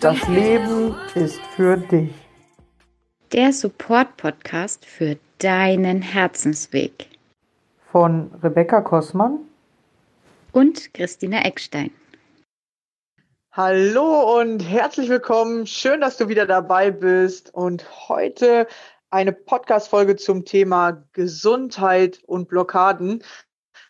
Das Leben ist für dich. Der Support-Podcast für deinen Herzensweg. Von Rebecca Kossmann und Christina Eckstein. Hallo und herzlich willkommen. Schön, dass du wieder dabei bist. Und heute eine Podcast-Folge zum Thema Gesundheit und Blockaden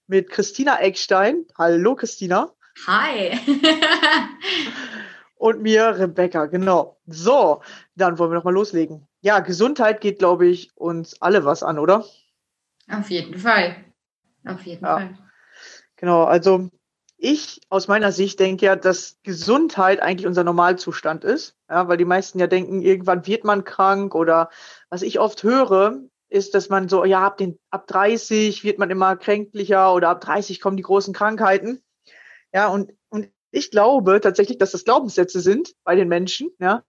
mit Christina Eckstein. Hallo, Christina. Hi. und mir Rebecca, genau. So, dann wollen wir noch mal loslegen. Ja, Gesundheit geht, glaube ich, uns alle was an, oder? Auf jeden Fall. Auf jeden ja. Fall. Genau, also ich aus meiner Sicht denke ja, dass Gesundheit eigentlich unser Normalzustand ist, ja, weil die meisten ja denken, irgendwann wird man krank oder was ich oft höre, ist, dass man so, ja, ab, den, ab 30 wird man immer kränklicher oder ab 30 kommen die großen Krankheiten. Ja, und, und ich glaube tatsächlich, dass das Glaubenssätze sind bei den Menschen, ja.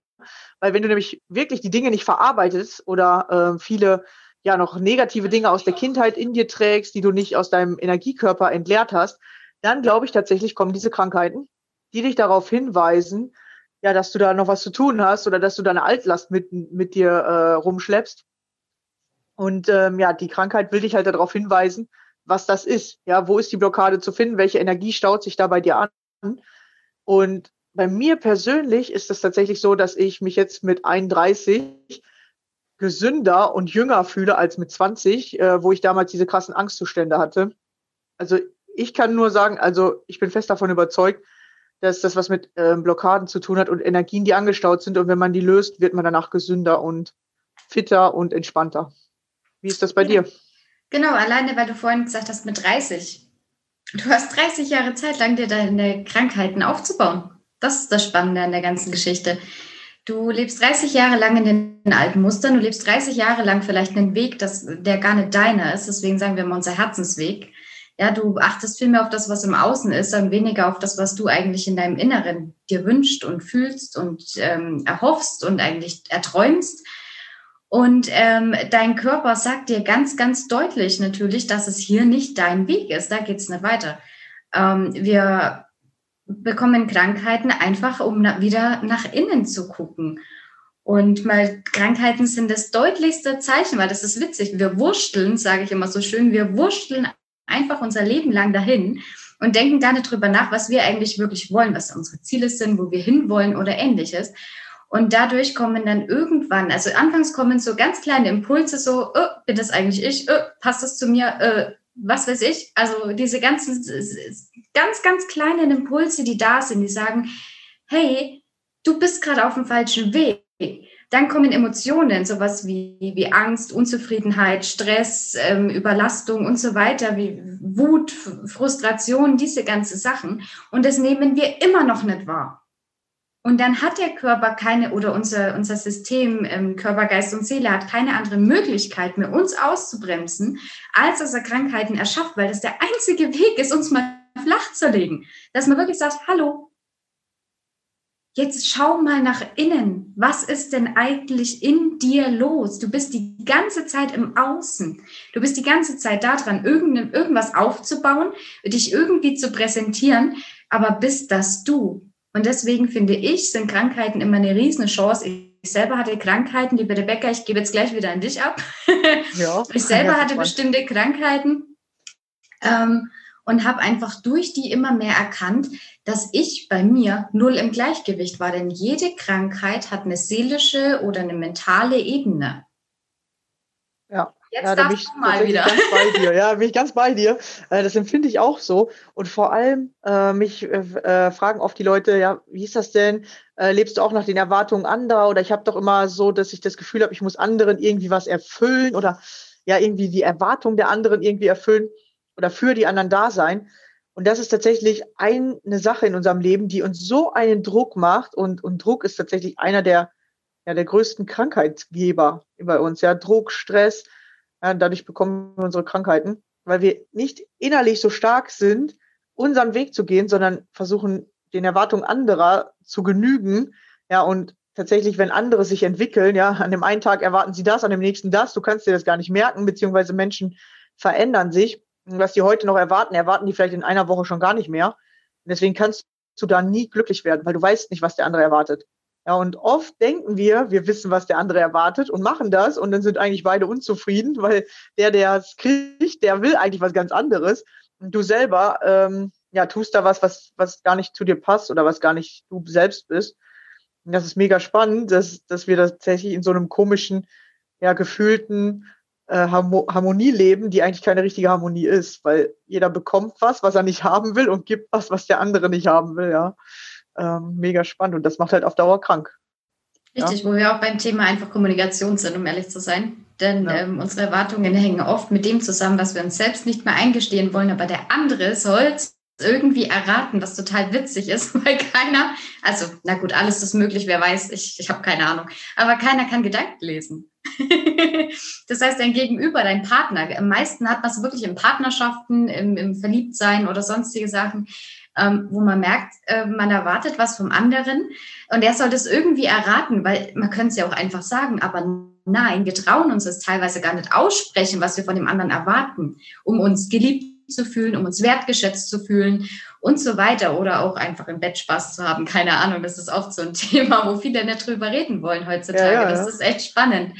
Weil wenn du nämlich wirklich die Dinge nicht verarbeitest oder äh, viele ja noch negative Dinge aus der Kindheit in dir trägst, die du nicht aus deinem Energiekörper entleert hast, dann glaube ich tatsächlich kommen diese Krankheiten, die dich darauf hinweisen, ja, dass du da noch was zu tun hast oder dass du deine Altlast mit, mit dir äh, rumschleppst. Und ähm, ja, die Krankheit will dich halt darauf hinweisen, was das ist. Ja, wo ist die Blockade zu finden? Welche Energie staut sich da bei dir an? Und bei mir persönlich ist es tatsächlich so, dass ich mich jetzt mit 31 gesünder und jünger fühle als mit 20, äh, wo ich damals diese krassen Angstzustände hatte. Also ich kann nur sagen, also ich bin fest davon überzeugt, dass das was mit äh, Blockaden zu tun hat und Energien, die angestaut sind. Und wenn man die löst, wird man danach gesünder und fitter und entspannter. Wie ist das bei ja. dir? Genau, alleine weil du vorhin gesagt hast, mit 30. Du hast 30 Jahre Zeit lang, dir deine Krankheiten aufzubauen. Das ist das Spannende an der ganzen Geschichte. Du lebst 30 Jahre lang in den alten Mustern, du lebst 30 Jahre lang vielleicht einen Weg, das, der gar nicht deiner ist. Deswegen sagen wir mal unser Herzensweg. Ja, du achtest viel mehr auf das, was im Außen ist, und weniger auf das, was du eigentlich in deinem Inneren dir wünscht und fühlst und ähm, erhoffst und eigentlich erträumst. Und ähm, dein Körper sagt dir ganz, ganz deutlich natürlich, dass es hier nicht dein Weg ist. Da geht es nicht weiter. Ähm, wir bekommen Krankheiten einfach, um na wieder nach innen zu gucken. Und mal Krankheiten sind das deutlichste Zeichen, weil das ist witzig. Wir wursteln, sage ich immer so schön, wir wursteln einfach unser Leben lang dahin und denken da nicht drüber nach, was wir eigentlich wirklich wollen, was unsere Ziele sind, wo wir hinwollen oder ähnliches. Und dadurch kommen dann irgendwann, also anfangs kommen so ganz kleine Impulse, so, oh, bin das eigentlich ich? Oh, passt das zu mir? Äh, was weiß ich? Also diese ganzen ganz, ganz kleinen Impulse, die da sind, die sagen, hey, du bist gerade auf dem falschen Weg. Dann kommen Emotionen, sowas wie, wie Angst, Unzufriedenheit, Stress, ähm, Überlastung und so weiter, wie Wut, Frustration, diese ganzen Sachen. Und das nehmen wir immer noch nicht wahr. Und dann hat der Körper keine, oder unser, unser System, ähm, Körper, Geist und Seele hat keine andere Möglichkeit mehr, uns auszubremsen, als dass er Krankheiten erschafft, weil das der einzige Weg ist, uns mal flach zu legen. Dass man wirklich sagt, hallo, Jetzt schau mal nach innen. Was ist denn eigentlich in dir los? Du bist die ganze Zeit im Außen. Du bist die ganze Zeit daran, irgendwas aufzubauen, dich irgendwie zu präsentieren. Aber bist das du? Und deswegen finde ich, sind Krankheiten immer eine riesen Chance. Ich selber hatte Krankheiten, liebe Rebecca, ich gebe jetzt gleich wieder an dich ab. Ja, ich selber hatte bestimmte Krankheiten. Ähm, und habe einfach durch die immer mehr erkannt, dass ich bei mir null im Gleichgewicht war. Denn jede Krankheit hat eine seelische oder eine mentale Ebene. Jetzt ja, da bin ich mal wieder. Ganz bei dir. Ja, bin ich ganz bei dir. Äh, das empfinde ich auch so. Und vor allem, äh, mich äh, äh, fragen oft die Leute, ja, wie ist das denn? Äh, lebst du auch nach den Erwartungen anderer? Oder ich habe doch immer so, dass ich das Gefühl habe, ich muss anderen irgendwie was erfüllen oder ja, irgendwie die Erwartung der anderen irgendwie erfüllen oder für die anderen da sein. Und das ist tatsächlich eine Sache in unserem Leben, die uns so einen Druck macht. Und, und Druck ist tatsächlich einer der, ja, der größten Krankheitsgeber bei uns. Ja, Druck, Stress. Ja, dadurch bekommen wir unsere Krankheiten, weil wir nicht innerlich so stark sind, unseren Weg zu gehen, sondern versuchen, den Erwartungen anderer zu genügen. Ja, und tatsächlich, wenn andere sich entwickeln, ja, an dem einen Tag erwarten sie das, an dem nächsten das, du kannst dir das gar nicht merken, beziehungsweise Menschen verändern sich was die heute noch erwarten, erwarten die vielleicht in einer Woche schon gar nicht mehr. Und deswegen kannst du da nie glücklich werden, weil du weißt nicht, was der andere erwartet. Ja, und oft denken wir, wir wissen, was der andere erwartet und machen das und dann sind eigentlich beide unzufrieden, weil der, der es kriegt, der will eigentlich was ganz anderes. Und du selber, ähm, ja, tust da was, was, was gar nicht zu dir passt oder was gar nicht du selbst bist. Und das ist mega spannend, dass, dass wir tatsächlich in so einem komischen, ja, gefühlten äh, Harmonie leben, die eigentlich keine richtige Harmonie ist, weil jeder bekommt was, was er nicht haben will und gibt was, was der andere nicht haben will, ja ähm, mega spannend und das macht halt auf Dauer krank. Richtig, ja? wo wir auch beim Thema einfach Kommunikation sind, um ehrlich zu sein. Denn ja. ähm, unsere Erwartungen hängen oft mit dem zusammen, was wir uns selbst nicht mehr eingestehen wollen, aber der andere soll irgendwie erraten, was total witzig ist, weil keiner, also na gut, alles ist möglich, wer weiß, ich, ich habe keine Ahnung, aber keiner kann Gedanken lesen. das heißt, dein Gegenüber, dein Partner, am meisten hat man es wirklich in Partnerschaften, im, im Verliebtsein oder sonstige Sachen, ähm, wo man merkt, äh, man erwartet was vom anderen und er soll das irgendwie erraten, weil man könnte es ja auch einfach sagen, aber nein, wir trauen uns das teilweise gar nicht aussprechen, was wir von dem anderen erwarten, um uns geliebt zu fühlen, um uns wertgeschätzt zu fühlen und so weiter oder auch einfach im Bett Spaß zu haben. Keine Ahnung, das ist oft so ein Thema, wo viele nicht drüber reden wollen heutzutage. Ja, ja, ja. Das ist echt spannend.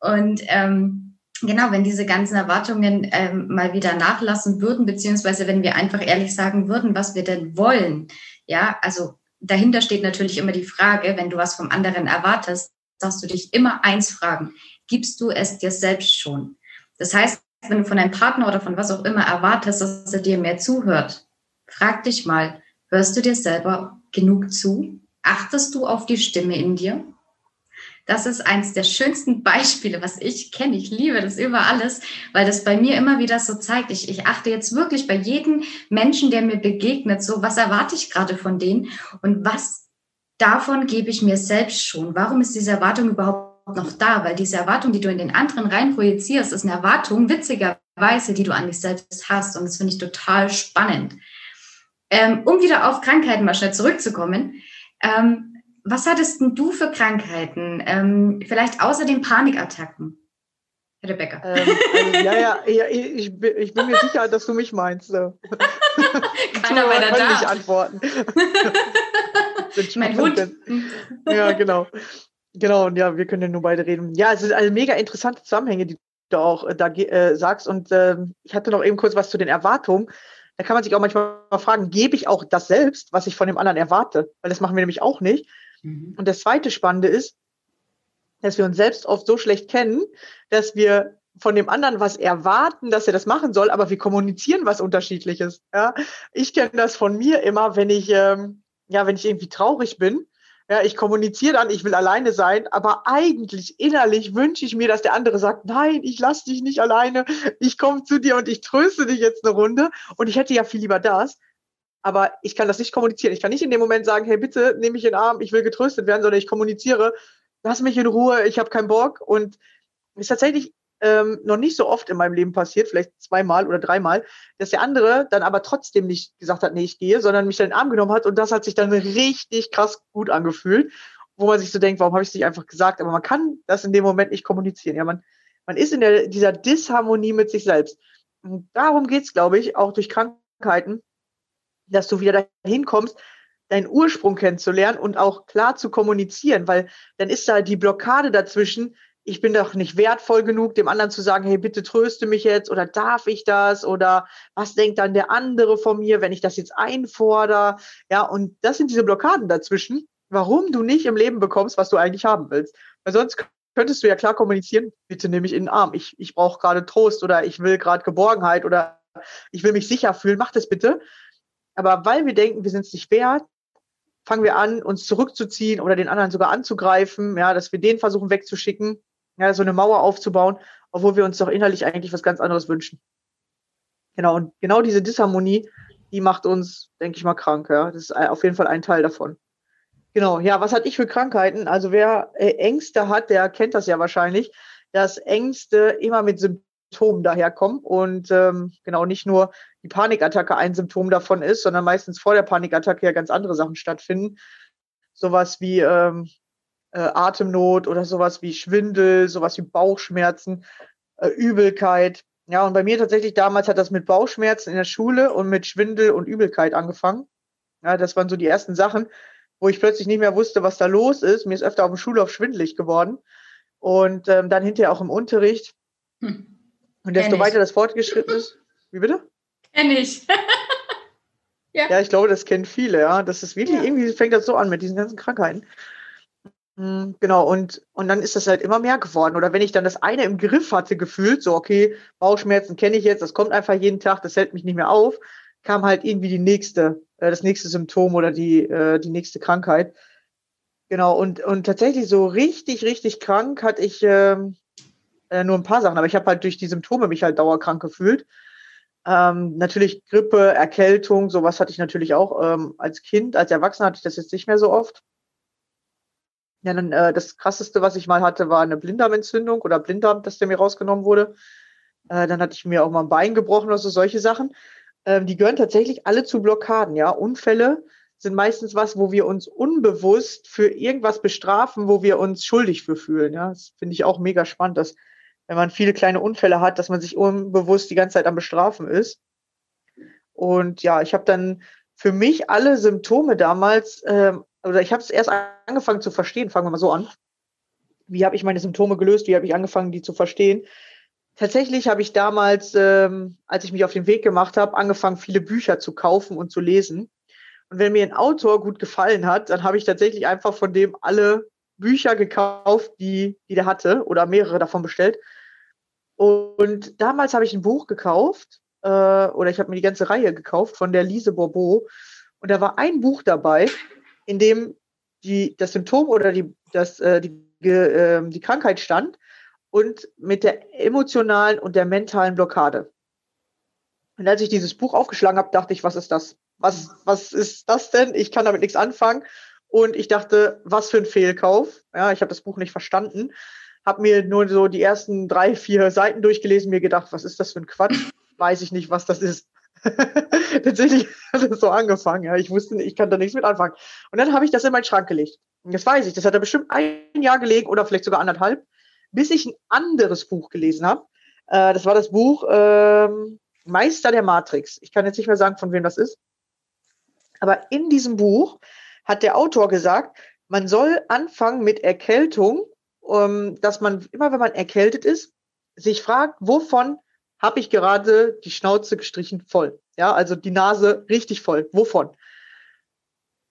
Und ähm, genau, wenn diese ganzen Erwartungen ähm, mal wieder nachlassen würden, beziehungsweise wenn wir einfach ehrlich sagen würden, was wir denn wollen. Ja, also dahinter steht natürlich immer die Frage, wenn du was vom anderen erwartest, darfst du dich immer eins fragen. Gibst du es dir selbst schon? Das heißt, wenn du von deinem Partner oder von was auch immer erwartest, dass er dir mehr zuhört, frag dich mal, hörst du dir selber genug zu? Achtest du auf die Stimme in dir? Das ist eins der schönsten Beispiele, was ich kenne. Ich liebe das über alles, weil das bei mir immer wieder so zeigt. Ich, ich achte jetzt wirklich bei jedem Menschen, der mir begegnet, so, was erwarte ich gerade von denen und was davon gebe ich mir selbst schon? Warum ist diese Erwartung überhaupt noch da? Weil diese Erwartung, die du in den anderen rein projizierst, ist eine Erwartung, witzigerweise, die du an dich selbst hast. Und das finde ich total spannend. Ähm, um wieder auf Krankheiten mal schnell zurückzukommen. Ähm, was hattest denn du für Krankheiten? Ähm, vielleicht außer den Panikattacken? Herr Rebecca. Ähm, also, ja, ja, ja ich, ich, bin mir sicher, dass du mich meinst. Keiner meiner kann nicht antworten. mein Hund. Ja, genau. Genau, und ja, wir können ja nur beide reden. Ja, es sind also mega interessante Zusammenhänge, die du auch äh, da äh, sagst. Und äh, ich hatte noch eben kurz was zu den Erwartungen. Da kann man sich auch manchmal fragen, gebe ich auch das selbst, was ich von dem anderen erwarte? Weil das machen wir nämlich auch nicht. Mhm. Und das zweite Spannende ist, dass wir uns selbst oft so schlecht kennen, dass wir von dem anderen was erwarten, dass er das machen soll, aber wir kommunizieren was Unterschiedliches. Ja? Ich kenne das von mir immer, wenn ich ähm, ja, wenn ich irgendwie traurig bin, ja, ich kommuniziere dann, ich will alleine sein, aber eigentlich innerlich wünsche ich mir, dass der andere sagt, nein, ich lasse dich nicht alleine, ich komme zu dir und ich tröste dich jetzt eine Runde und ich hätte ja viel lieber das aber ich kann das nicht kommunizieren. Ich kann nicht in dem Moment sagen, hey, bitte nehme mich in den Arm, ich will getröstet werden, sondern ich kommuniziere, lass mich in Ruhe, ich habe keinen Bock. Und ist tatsächlich ähm, noch nicht so oft in meinem Leben passiert, vielleicht zweimal oder dreimal, dass der andere dann aber trotzdem nicht gesagt hat, nee, ich gehe, sondern mich dann in den Arm genommen hat und das hat sich dann richtig krass gut angefühlt, wo man sich so denkt, warum habe ich es nicht einfach gesagt? Aber man kann das in dem Moment nicht kommunizieren. Ja, man, man ist in der, dieser Disharmonie mit sich selbst. Und darum geht's, glaube ich, auch durch Krankheiten, dass du wieder dahin kommst, deinen Ursprung kennenzulernen und auch klar zu kommunizieren, weil dann ist da die Blockade dazwischen, ich bin doch nicht wertvoll genug, dem anderen zu sagen, hey, bitte tröste mich jetzt oder darf ich das oder was denkt dann der andere von mir, wenn ich das jetzt einfordere? Ja, und das sind diese Blockaden dazwischen, warum du nicht im Leben bekommst, was du eigentlich haben willst. Weil sonst könntest du ja klar kommunizieren, bitte nehme mich in den Arm, ich, ich brauche gerade Trost oder ich will gerade Geborgenheit oder ich will mich sicher fühlen, mach das bitte. Aber weil wir denken, wir sind es nicht wert, fangen wir an, uns zurückzuziehen oder den anderen sogar anzugreifen, ja, dass wir den versuchen wegzuschicken, ja, so eine Mauer aufzubauen, obwohl wir uns doch innerlich eigentlich was ganz anderes wünschen. Genau, und genau diese Disharmonie, die macht uns, denke ich mal, krank, ja. Das ist auf jeden Fall ein Teil davon. Genau, ja, was hatte ich für Krankheiten? Also wer äh, Ängste hat, der kennt das ja wahrscheinlich, dass Ängste immer mit Symptomen Symptomen daherkommen und ähm, genau nicht nur die Panikattacke ein Symptom davon ist, sondern meistens vor der Panikattacke ja ganz andere Sachen stattfinden. Sowas wie ähm, äh, Atemnot oder sowas wie Schwindel, sowas wie Bauchschmerzen, äh, Übelkeit. Ja, und bei mir tatsächlich damals hat das mit Bauchschmerzen in der Schule und mit Schwindel und Übelkeit angefangen. Ja, das waren so die ersten Sachen, wo ich plötzlich nicht mehr wusste, was da los ist. Mir ist öfter auf dem Schulhof schwindelig geworden. Und ähm, dann hinterher auch im Unterricht. Hm. Und desto weiter das fortgeschritten ist. Wie bitte? Kenn ich. ja. ja, ich glaube, das kennen viele, ja. Das ist wirklich, ja. irgendwie fängt das so an mit diesen ganzen Krankheiten. Hm, genau, und, und dann ist das halt immer mehr geworden. Oder wenn ich dann das eine im Griff hatte, gefühlt, so, okay, Bauchschmerzen kenne ich jetzt, das kommt einfach jeden Tag, das hält mich nicht mehr auf, kam halt irgendwie die nächste, äh, das nächste Symptom oder die, äh, die nächste Krankheit. Genau, und, und tatsächlich so richtig, richtig krank hatte ich ähm, äh, nur ein paar Sachen, aber ich habe halt durch die Symptome mich halt dauerkrank gefühlt. Ähm, natürlich Grippe, Erkältung, sowas hatte ich natürlich auch ähm, als Kind. Als Erwachsener hatte ich das jetzt nicht mehr so oft. Ja, dann äh, das krasseste, was ich mal hatte, war eine Blinddarmentzündung oder Blinddarm, dass der mir rausgenommen wurde. Äh, dann hatte ich mir auch mal ein Bein gebrochen oder so solche Sachen. Ähm, die gehören tatsächlich alle zu Blockaden, ja. Unfälle sind meistens was, wo wir uns unbewusst für irgendwas bestrafen, wo wir uns schuldig für fühlen. Ja, das finde ich auch mega spannend, dass wenn man viele kleine Unfälle hat, dass man sich unbewusst die ganze Zeit am Bestrafen ist. Und ja, ich habe dann für mich alle Symptome damals ähm, oder ich habe es erst angefangen zu verstehen, fangen wir mal so an. Wie habe ich meine Symptome gelöst? Wie habe ich angefangen, die zu verstehen? Tatsächlich habe ich damals, ähm, als ich mich auf den Weg gemacht habe, angefangen, viele Bücher zu kaufen und zu lesen. Und wenn mir ein Autor gut gefallen hat, dann habe ich tatsächlich einfach von dem alle Bücher gekauft, die, die der hatte oder mehrere davon bestellt. Und damals habe ich ein Buch gekauft äh, oder ich habe mir die ganze Reihe gekauft von der Lise Bourbeau. Und da war ein Buch dabei, in dem die, das Symptom oder die, das, äh, die, äh, die Krankheit stand und mit der emotionalen und der mentalen Blockade. Und als ich dieses Buch aufgeschlagen habe, dachte ich, was ist das? Was, was ist das denn? Ich kann damit nichts anfangen. Und ich dachte, was für ein Fehlkauf. Ja, ich habe das Buch nicht verstanden. Habe mir nur so die ersten drei, vier Seiten durchgelesen, mir gedacht, was ist das für ein Quatsch? Weiß ich nicht, was das ist. Tatsächlich hat es so angefangen. Ja. Ich wusste ich kann da nichts mit anfangen. Und dann habe ich das in meinen Schrank gelegt. Und das weiß ich. Das hat er bestimmt ein Jahr gelegen oder vielleicht sogar anderthalb, bis ich ein anderes Buch gelesen habe. Äh, das war das Buch ähm, Meister der Matrix. Ich kann jetzt nicht mehr sagen, von wem das ist. Aber in diesem Buch hat der Autor gesagt, man soll anfangen mit Erkältung, dass man immer, wenn man erkältet ist, sich fragt, wovon habe ich gerade die Schnauze gestrichen voll. Ja, also die Nase richtig voll. Wovon?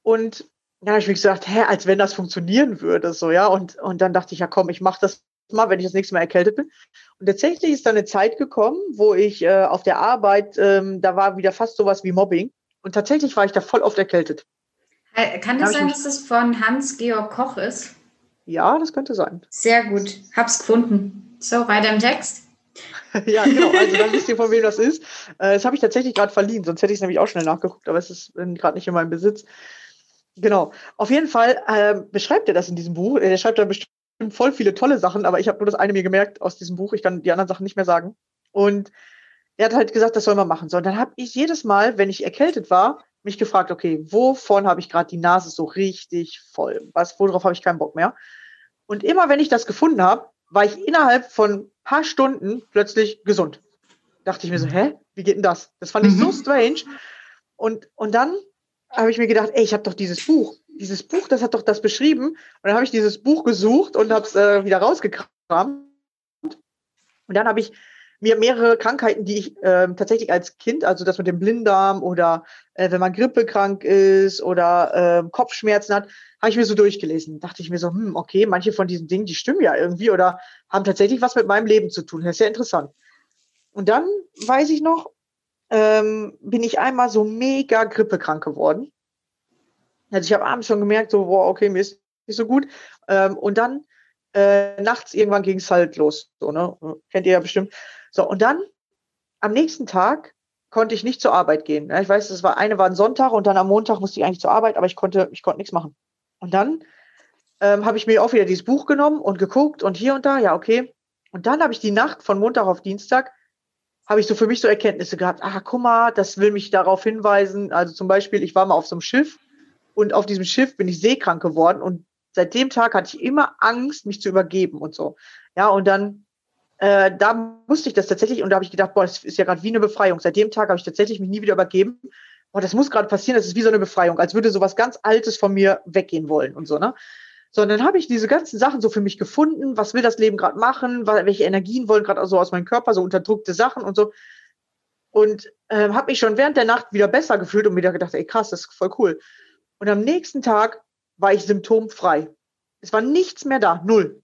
Und dann habe ich mir gesagt, hä, als wenn das funktionieren würde, so, ja. Und, und dann dachte ich, ja komm, ich mache das mal, wenn ich das nächste Mal erkältet bin. Und tatsächlich ist da eine Zeit gekommen, wo ich äh, auf der Arbeit, ähm, da war wieder fast sowas wie Mobbing. Und tatsächlich war ich da voll oft erkältet. Kann das sein, dass das von Hans-Georg Koch ist? Ja, das könnte sein. Sehr gut. Hab's gefunden. So, weiter im Text. ja, genau. Also dann wisst ihr, von wem das ist. Äh, das habe ich tatsächlich gerade verliehen, sonst hätte ich es nämlich auch schnell nachgeguckt, aber es ist gerade nicht in meinem Besitz. Genau. Auf jeden Fall äh, beschreibt er das in diesem Buch. Er schreibt da bestimmt voll viele tolle Sachen, aber ich habe nur das eine mir gemerkt aus diesem Buch. Ich kann die anderen Sachen nicht mehr sagen. Und er hat halt gesagt, das soll man machen. So, und dann habe ich jedes Mal, wenn ich erkältet war, mich gefragt, okay, wovon habe ich gerade die Nase so richtig voll? Was, worauf habe ich keinen Bock mehr? Und immer wenn ich das gefunden habe, war ich innerhalb von paar Stunden plötzlich gesund. Dachte ich mir so, mhm. hä? Wie geht denn das? Das fand ich so mhm. strange. Und, und dann habe ich mir gedacht, ey, ich habe doch dieses Buch. Dieses Buch, das hat doch das beschrieben. Und dann habe ich dieses Buch gesucht und habe es äh, wieder rausgekramt. Und dann habe ich mir mehrere Krankheiten, die ich äh, tatsächlich als Kind, also das mit dem Blinddarm oder äh, wenn man grippekrank ist oder äh, Kopfschmerzen hat, habe ich mir so durchgelesen. Dachte ich mir so, hm, okay, manche von diesen Dingen, die stimmen ja irgendwie oder haben tatsächlich was mit meinem Leben zu tun. Das ist ja interessant. Und dann weiß ich noch, ähm, bin ich einmal so mega grippekrank geworden. Also ich habe abends schon gemerkt, so, boah, okay, mir ist nicht so gut. Ähm, und dann äh, nachts irgendwann ging es halt los. So, ne? Kennt ihr ja bestimmt. So, und dann am nächsten Tag konnte ich nicht zur Arbeit gehen. Ich weiß, das war eine war ein Sonntag und dann am Montag musste ich eigentlich zur Arbeit, aber ich konnte, ich konnte nichts machen. Und dann ähm, habe ich mir auch wieder dieses Buch genommen und geguckt und hier und da, ja, okay. Und dann habe ich die Nacht von Montag auf Dienstag, habe ich so für mich so Erkenntnisse gehabt, ah, guck mal, das will mich darauf hinweisen. Also zum Beispiel, ich war mal auf so einem Schiff und auf diesem Schiff bin ich seekrank geworden und seit dem Tag hatte ich immer Angst, mich zu übergeben und so. Ja, und dann äh, da musste ich das tatsächlich und da habe ich gedacht, boah, das ist ja gerade wie eine Befreiung. Seit dem Tag habe ich tatsächlich mich nie wieder übergeben, boah, das muss gerade passieren, das ist wie so eine Befreiung, als würde sowas ganz Altes von mir weggehen wollen und so, ne? Sondern habe ich diese ganzen Sachen so für mich gefunden, was will das Leben gerade machen, welche Energien wollen gerade so aus meinem Körper, so unterdrückte Sachen und so. Und äh, habe mich schon während der Nacht wieder besser gefühlt und wieder gedacht, ey krass, das ist voll cool. Und am nächsten Tag war ich symptomfrei. Es war nichts mehr da, null.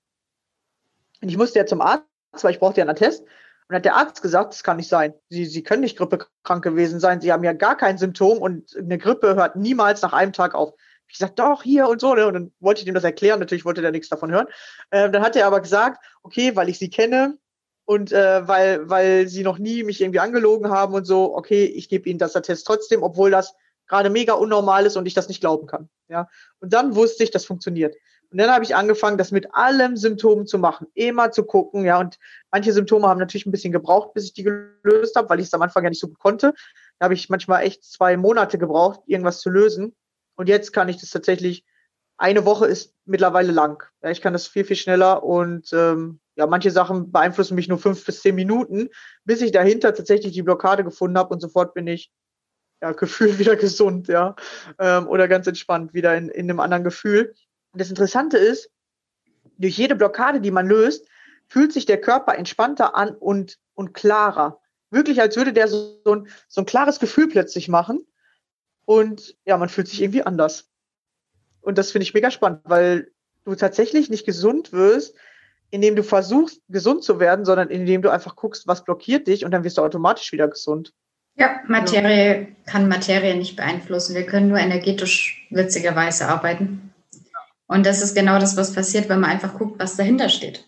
Und ich musste ja zum Arzt, weil ich brauchte ja einen Test. Und hat der Arzt gesagt, das kann nicht sein. Sie, Sie können nicht grippekrank gewesen sein. Sie haben ja gar kein Symptom und eine Grippe hört niemals nach einem Tag auf. Ich gesagt, doch, hier und so. Ne? Und dann wollte ich ihm das erklären. Natürlich wollte der nichts davon hören. Ähm, dann hat er aber gesagt, okay, weil ich Sie kenne und äh, weil, weil Sie noch nie mich irgendwie angelogen haben und so, okay, ich gebe Ihnen das Test trotzdem, obwohl das gerade mega unnormal ist und ich das nicht glauben kann. Ja. Und dann wusste ich, das funktioniert. Und dann habe ich angefangen, das mit allem Symptomen zu machen, immer zu gucken, ja. Und manche Symptome haben natürlich ein bisschen gebraucht, bis ich die gelöst habe, weil ich es am Anfang ja nicht so gut konnte. Da habe ich manchmal echt zwei Monate gebraucht, irgendwas zu lösen. Und jetzt kann ich das tatsächlich, eine Woche ist mittlerweile lang. Ja, ich kann das viel, viel schneller und ähm, ja, manche Sachen beeinflussen mich nur fünf bis zehn Minuten, bis ich dahinter tatsächlich die Blockade gefunden habe und sofort bin ich ja, gefühlt wieder gesund, ja. Ähm, oder ganz entspannt, wieder in, in einem anderen Gefühl. Und das Interessante ist, durch jede Blockade, die man löst, fühlt sich der Körper entspannter an und, und klarer. Wirklich, als würde der so, so, ein, so ein klares Gefühl plötzlich machen. Und ja, man fühlt sich irgendwie anders. Und das finde ich mega spannend, weil du tatsächlich nicht gesund wirst, indem du versuchst, gesund zu werden, sondern indem du einfach guckst, was blockiert dich und dann wirst du automatisch wieder gesund. Ja, Materie kann Materie nicht beeinflussen. Wir können nur energetisch witzigerweise arbeiten. Und das ist genau das, was passiert, wenn man einfach guckt, was dahinter steht.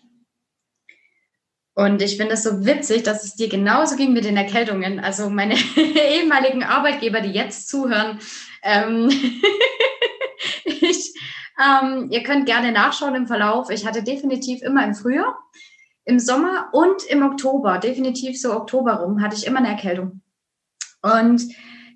Und ich finde es so witzig, dass es dir genauso ging mit den Erkältungen. Also meine ehemaligen Arbeitgeber, die jetzt zuhören, ähm, ich, ähm, ihr könnt gerne nachschauen im Verlauf. Ich hatte definitiv immer im Frühjahr, im Sommer und im Oktober, definitiv so Oktober rum, hatte ich immer eine Erkältung. Und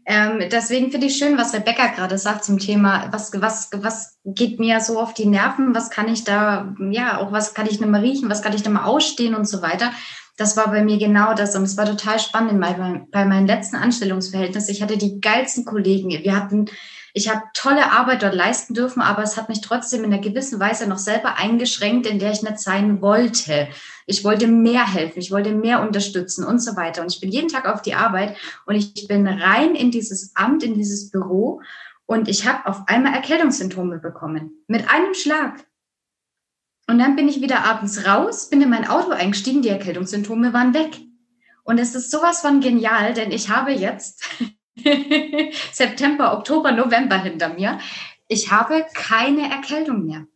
ähm, deswegen finde ich schön, was Rebecca gerade sagt zum Thema, was, was, was geht mir so auf die Nerven, was kann ich da, ja, auch was kann ich nicht mehr riechen, was kann ich da mal ausstehen und so weiter. Das war bei mir genau das und es war total spannend bei, bei meinem letzten Anstellungsverhältnis. Ich hatte die geilsten Kollegen. Wir hatten ich habe tolle Arbeit dort leisten dürfen, aber es hat mich trotzdem in einer gewissen Weise noch selber eingeschränkt, in der ich nicht sein wollte. Ich wollte mehr helfen, ich wollte mehr unterstützen und so weiter. Und ich bin jeden Tag auf die Arbeit und ich bin rein in dieses Amt, in dieses Büro und ich habe auf einmal Erkältungssymptome bekommen. Mit einem Schlag. Und dann bin ich wieder abends raus, bin in mein Auto eingestiegen, die Erkältungssymptome waren weg. Und es ist sowas von genial, denn ich habe jetzt September, Oktober, November hinter mir. Ich habe keine Erkältung mehr.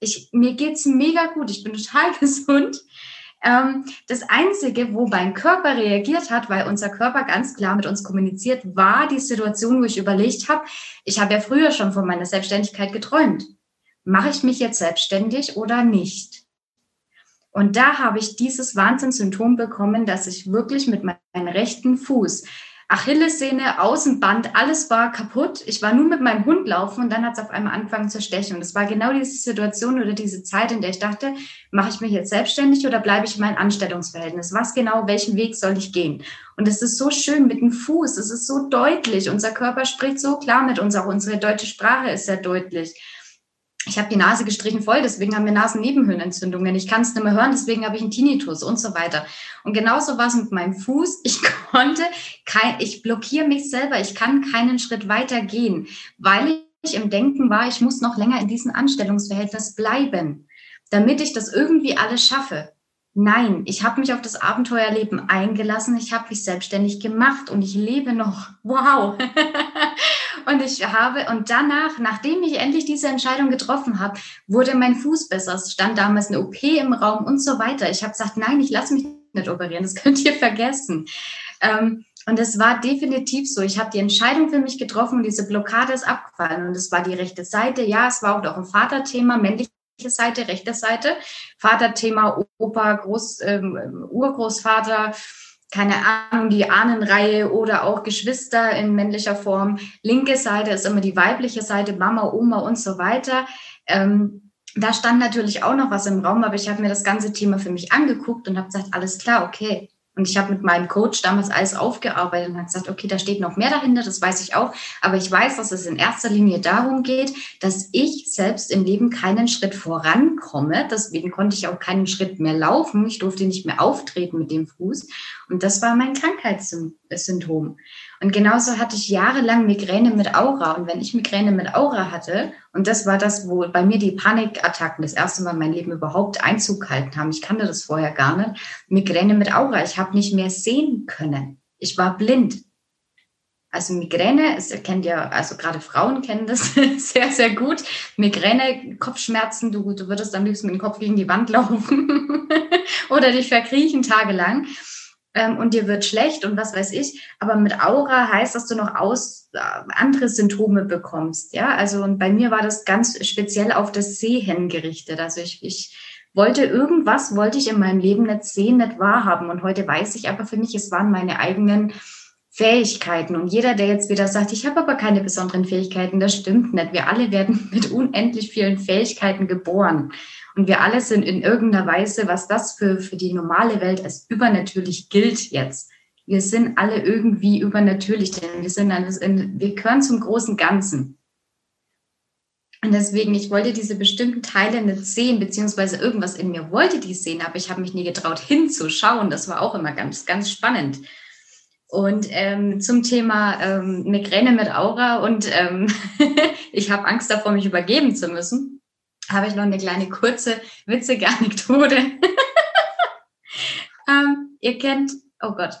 Ich, mir geht's mega gut. Ich bin total gesund. Ähm, das Einzige, wo mein Körper reagiert hat, weil unser Körper ganz klar mit uns kommuniziert, war die Situation, wo ich überlegt habe, ich habe ja früher schon von meiner Selbstständigkeit geträumt. Mache ich mich jetzt selbstständig oder nicht? Und da habe ich dieses Wahnsinnssymptom bekommen, dass ich wirklich mit meinem rechten Fuß Achillessehne, Außenband, alles war kaputt. Ich war nur mit meinem Hund laufen und dann hat es auf einmal angefangen zu stechen. Und es war genau diese Situation oder diese Zeit, in der ich dachte, mache ich mich jetzt selbstständig oder bleibe ich in meinem Anstellungsverhältnis? Was genau, welchen Weg soll ich gehen? Und es ist so schön mit dem Fuß, es ist so deutlich. Unser Körper spricht so klar mit uns, auch unsere deutsche Sprache ist sehr deutlich ich habe die Nase gestrichen voll, deswegen haben wir Nasennebenhöhlenentzündungen. Ich kann es nicht mehr hören, deswegen habe ich einen Tinnitus und so weiter. Und genauso war es mit meinem Fuß. Ich konnte kein, ich blockiere mich selber. Ich kann keinen Schritt weiter gehen, weil ich im Denken war, ich muss noch länger in diesem Anstellungsverhältnis bleiben, damit ich das irgendwie alles schaffe. Nein, ich habe mich auf das Abenteuerleben eingelassen. Ich habe mich selbstständig gemacht und ich lebe noch. Wow. Und ich habe, und danach, nachdem ich endlich diese Entscheidung getroffen habe, wurde mein Fuß besser. Es stand damals eine OP im Raum und so weiter. Ich habe gesagt, nein, ich lasse mich nicht operieren. Das könnt ihr vergessen. Ähm, und es war definitiv so. Ich habe die Entscheidung für mich getroffen und diese Blockade ist abgefallen. Und es war die rechte Seite. Ja, es war auch ein Vaterthema, männliche Seite, rechte Seite. Vaterthema, Opa, Groß, ähm, Urgroßvater, keine Ahnung, die Ahnenreihe oder auch Geschwister in männlicher Form. Linke Seite ist immer die weibliche Seite, Mama, Oma und so weiter. Ähm, da stand natürlich auch noch was im Raum, aber ich habe mir das ganze Thema für mich angeguckt und habe gesagt, alles klar, okay, Und ich habe mit meinem Coach damals alles aufgearbeitet und habe gesagt, okay, da steht noch mehr dahinter, das weiß ich auch. Aber ich weiß, dass es in erster Linie darum geht, dass ich selbst im Leben keinen Schritt vorankomme. Deswegen konnte ich auch keinen Schritt mehr laufen. Ich durfte nicht mehr auftreten mit dem Fuß. Und das war mein Krankheitssymptom. Und genauso hatte ich jahrelang Migräne mit Aura. Und wenn ich Migräne mit Aura hatte, und das war das, wo bei mir die Panikattacken das erste Mal in mein Leben überhaupt Einzug gehalten haben. Ich kannte das vorher gar nicht. Migräne mit Aura. Ich habe nicht mehr sehen können. Ich war blind. Also Migräne, es kennt ja, also gerade Frauen kennen das sehr, sehr gut. Migräne, Kopfschmerzen, du, du würdest am liebsten mit dem Kopf gegen die Wand laufen oder dich verkriechen tagelang ähm, und dir wird schlecht und was weiß ich. Aber mit Aura heißt, dass du noch aus, äh, andere Symptome bekommst. Ja, also und bei mir war das ganz speziell auf das Sehen gerichtet. Also ich, ich wollte irgendwas, wollte ich in meinem Leben nicht sehen, nicht wahrhaben. Und heute weiß ich aber für mich, es waren meine eigenen Fähigkeiten. Und jeder, der jetzt wieder sagt, ich habe aber keine besonderen Fähigkeiten, das stimmt nicht. Wir alle werden mit unendlich vielen Fähigkeiten geboren. Und wir alle sind in irgendeiner Weise, was das für, für die normale Welt als übernatürlich gilt jetzt. Wir sind alle irgendwie übernatürlich, denn wir sind alles in, wir gehören zum großen Ganzen. Und deswegen, ich wollte diese bestimmten Teile nicht sehen, beziehungsweise irgendwas in mir wollte die sehen, aber ich habe mich nie getraut hinzuschauen. Das war auch immer ganz, ganz spannend. Und ähm, zum Thema ähm, Migräne mit Aura und ähm, ich habe Angst davor, mich übergeben zu müssen habe ich noch eine kleine kurze, witzige Anekdote. ähm, ihr kennt, oh Gott,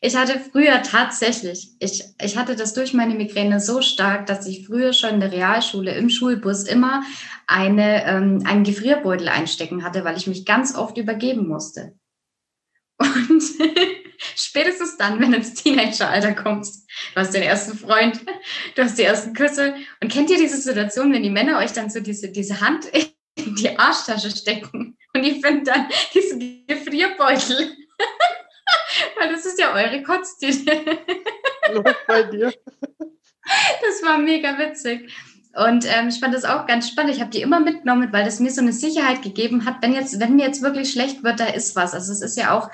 ich hatte früher tatsächlich, ich, ich hatte das durch meine Migräne so stark, dass ich früher schon in der Realschule im Schulbus immer eine, ähm, einen Gefrierbeutel einstecken hatte, weil ich mich ganz oft übergeben musste. Und spätestens dann, wenn du ins Teenageralter kommst, du hast den ersten Freund, du hast die ersten Küsse. Und kennt ihr diese Situation, wenn die Männer euch dann so diese, diese Hand in die Arschtasche stecken und ihr findet dann diese Gefrierbeutel? Weil das ist ja eure Kotztüte. Läuft bei dir. Das war mega witzig. Und ähm, ich fand das auch ganz spannend. Ich habe die immer mitgenommen, weil das mir so eine Sicherheit gegeben hat, wenn jetzt, wenn mir jetzt wirklich schlecht wird, da ist was. Also es ist ja auch,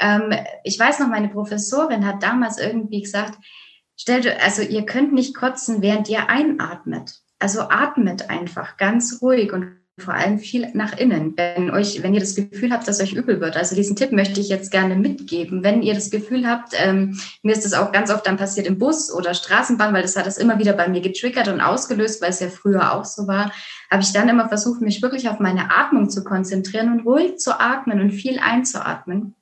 ähm, ich weiß noch, meine Professorin hat damals irgendwie gesagt, stellt, also ihr könnt nicht kotzen, während ihr einatmet. Also atmet einfach ganz ruhig und vor allem viel nach innen, wenn euch, wenn ihr das Gefühl habt, dass euch übel wird. Also diesen Tipp möchte ich jetzt gerne mitgeben. Wenn ihr das Gefühl habt, ähm, mir ist das auch ganz oft dann passiert im Bus oder Straßenbahn, weil das hat das immer wieder bei mir getriggert und ausgelöst, weil es ja früher auch so war, habe ich dann immer versucht, mich wirklich auf meine Atmung zu konzentrieren und ruhig zu atmen und viel einzuatmen.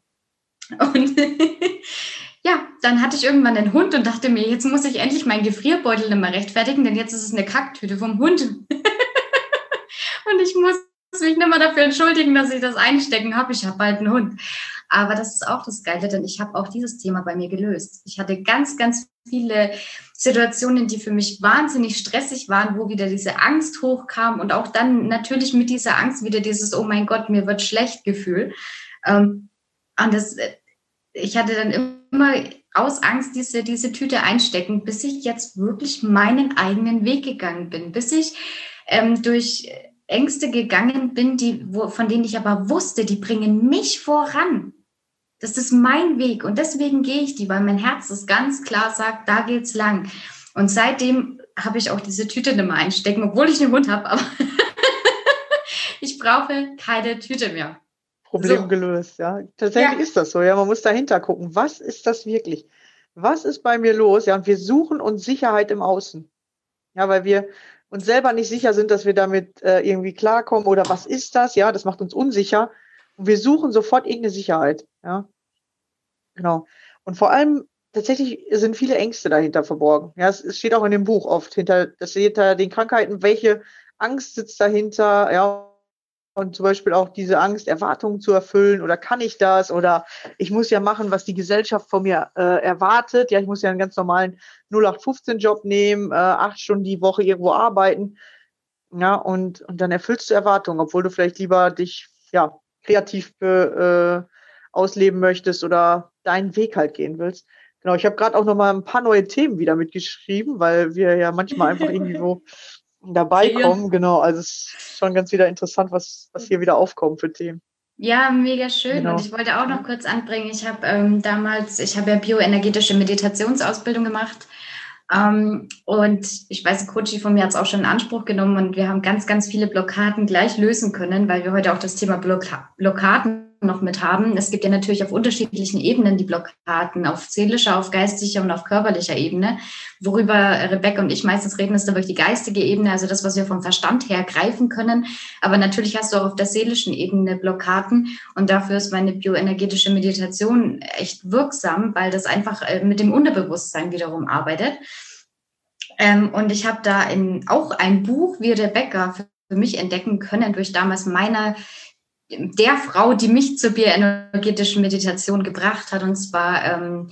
Und ja, dann hatte ich irgendwann einen Hund und dachte mir, jetzt muss ich endlich meinen Gefrierbeutel nicht mehr rechtfertigen, denn jetzt ist es eine Kacktüte vom Hund. und ich muss mich nicht mehr dafür entschuldigen, dass ich das einstecken habe. Ich habe bald einen Hund. Aber das ist auch das Geile, denn ich habe auch dieses Thema bei mir gelöst. Ich hatte ganz, ganz viele Situationen, die für mich wahnsinnig stressig waren, wo wieder diese Angst hochkam und auch dann natürlich mit dieser Angst wieder dieses, oh mein Gott, mir wird schlecht Gefühl. Ähm, und das, ich hatte dann immer aus Angst diese, diese Tüte einstecken, bis ich jetzt wirklich meinen eigenen Weg gegangen bin, bis ich ähm, durch Ängste gegangen bin, die, wo, von denen ich aber wusste, die bringen mich voran. Das ist mein Weg und deswegen gehe ich die, weil mein Herz das ganz klar sagt, da geht's lang. Und seitdem habe ich auch diese Tüte nicht mehr einstecken, obwohl ich einen Hund habe, aber ich brauche keine Tüte mehr. Problem so. gelöst, ja. Tatsächlich ja. ist das so, ja. Man muss dahinter gucken. Was ist das wirklich? Was ist bei mir los? Ja, und wir suchen uns Sicherheit im Außen. Ja, weil wir uns selber nicht sicher sind, dass wir damit äh, irgendwie klarkommen oder was ist das? Ja, das macht uns unsicher. Und wir suchen sofort irgendeine Sicherheit, ja. Genau. Und vor allem tatsächlich sind viele Ängste dahinter verborgen. Ja, es, steht auch in dem Buch oft hinter, das hinter den Krankheiten, welche Angst sitzt dahinter, ja, und zum Beispiel auch diese Angst, Erwartungen zu erfüllen oder kann ich das oder ich muss ja machen, was die Gesellschaft von mir äh, erwartet. Ja, ich muss ja einen ganz normalen 0815-Job nehmen, äh, acht Stunden die Woche irgendwo arbeiten. Ja, und, und dann erfüllst du Erwartungen, obwohl du vielleicht lieber dich ja kreativ äh, ausleben möchtest oder deinen Weg halt gehen willst. Genau, ich habe gerade auch noch mal ein paar neue Themen wieder mitgeschrieben, weil wir ja manchmal einfach irgendwie so dabei kommen. Genau, also es ist schon ganz wieder interessant, was, was hier wieder aufkommt für Themen. Ja, mega schön. Genau. Und ich wollte auch noch kurz anbringen, ich habe ähm, damals, ich habe ja bioenergetische Meditationsausbildung gemacht. Ähm, und ich weiß, Coachy von mir hat es auch schon in Anspruch genommen und wir haben ganz, ganz viele Blockaden gleich lösen können, weil wir heute auch das Thema Blocka Blockaden noch mit haben. Es gibt ja natürlich auf unterschiedlichen Ebenen die Blockaden, auf seelischer, auf geistlicher und auf körperlicher Ebene. Worüber Rebecca und ich meistens reden, ist wirklich die geistige Ebene, also das, was wir vom Verstand her greifen können. Aber natürlich hast du auch auf der seelischen Ebene Blockaden und dafür ist meine bioenergetische Meditation echt wirksam, weil das einfach äh, mit dem Unterbewusstsein wiederum arbeitet. Ähm, und ich habe da in, auch ein Buch wie Rebecca für mich entdecken können durch damals meine der Frau, die mich zur bioenergetischen Meditation gebracht hat, und zwar ähm,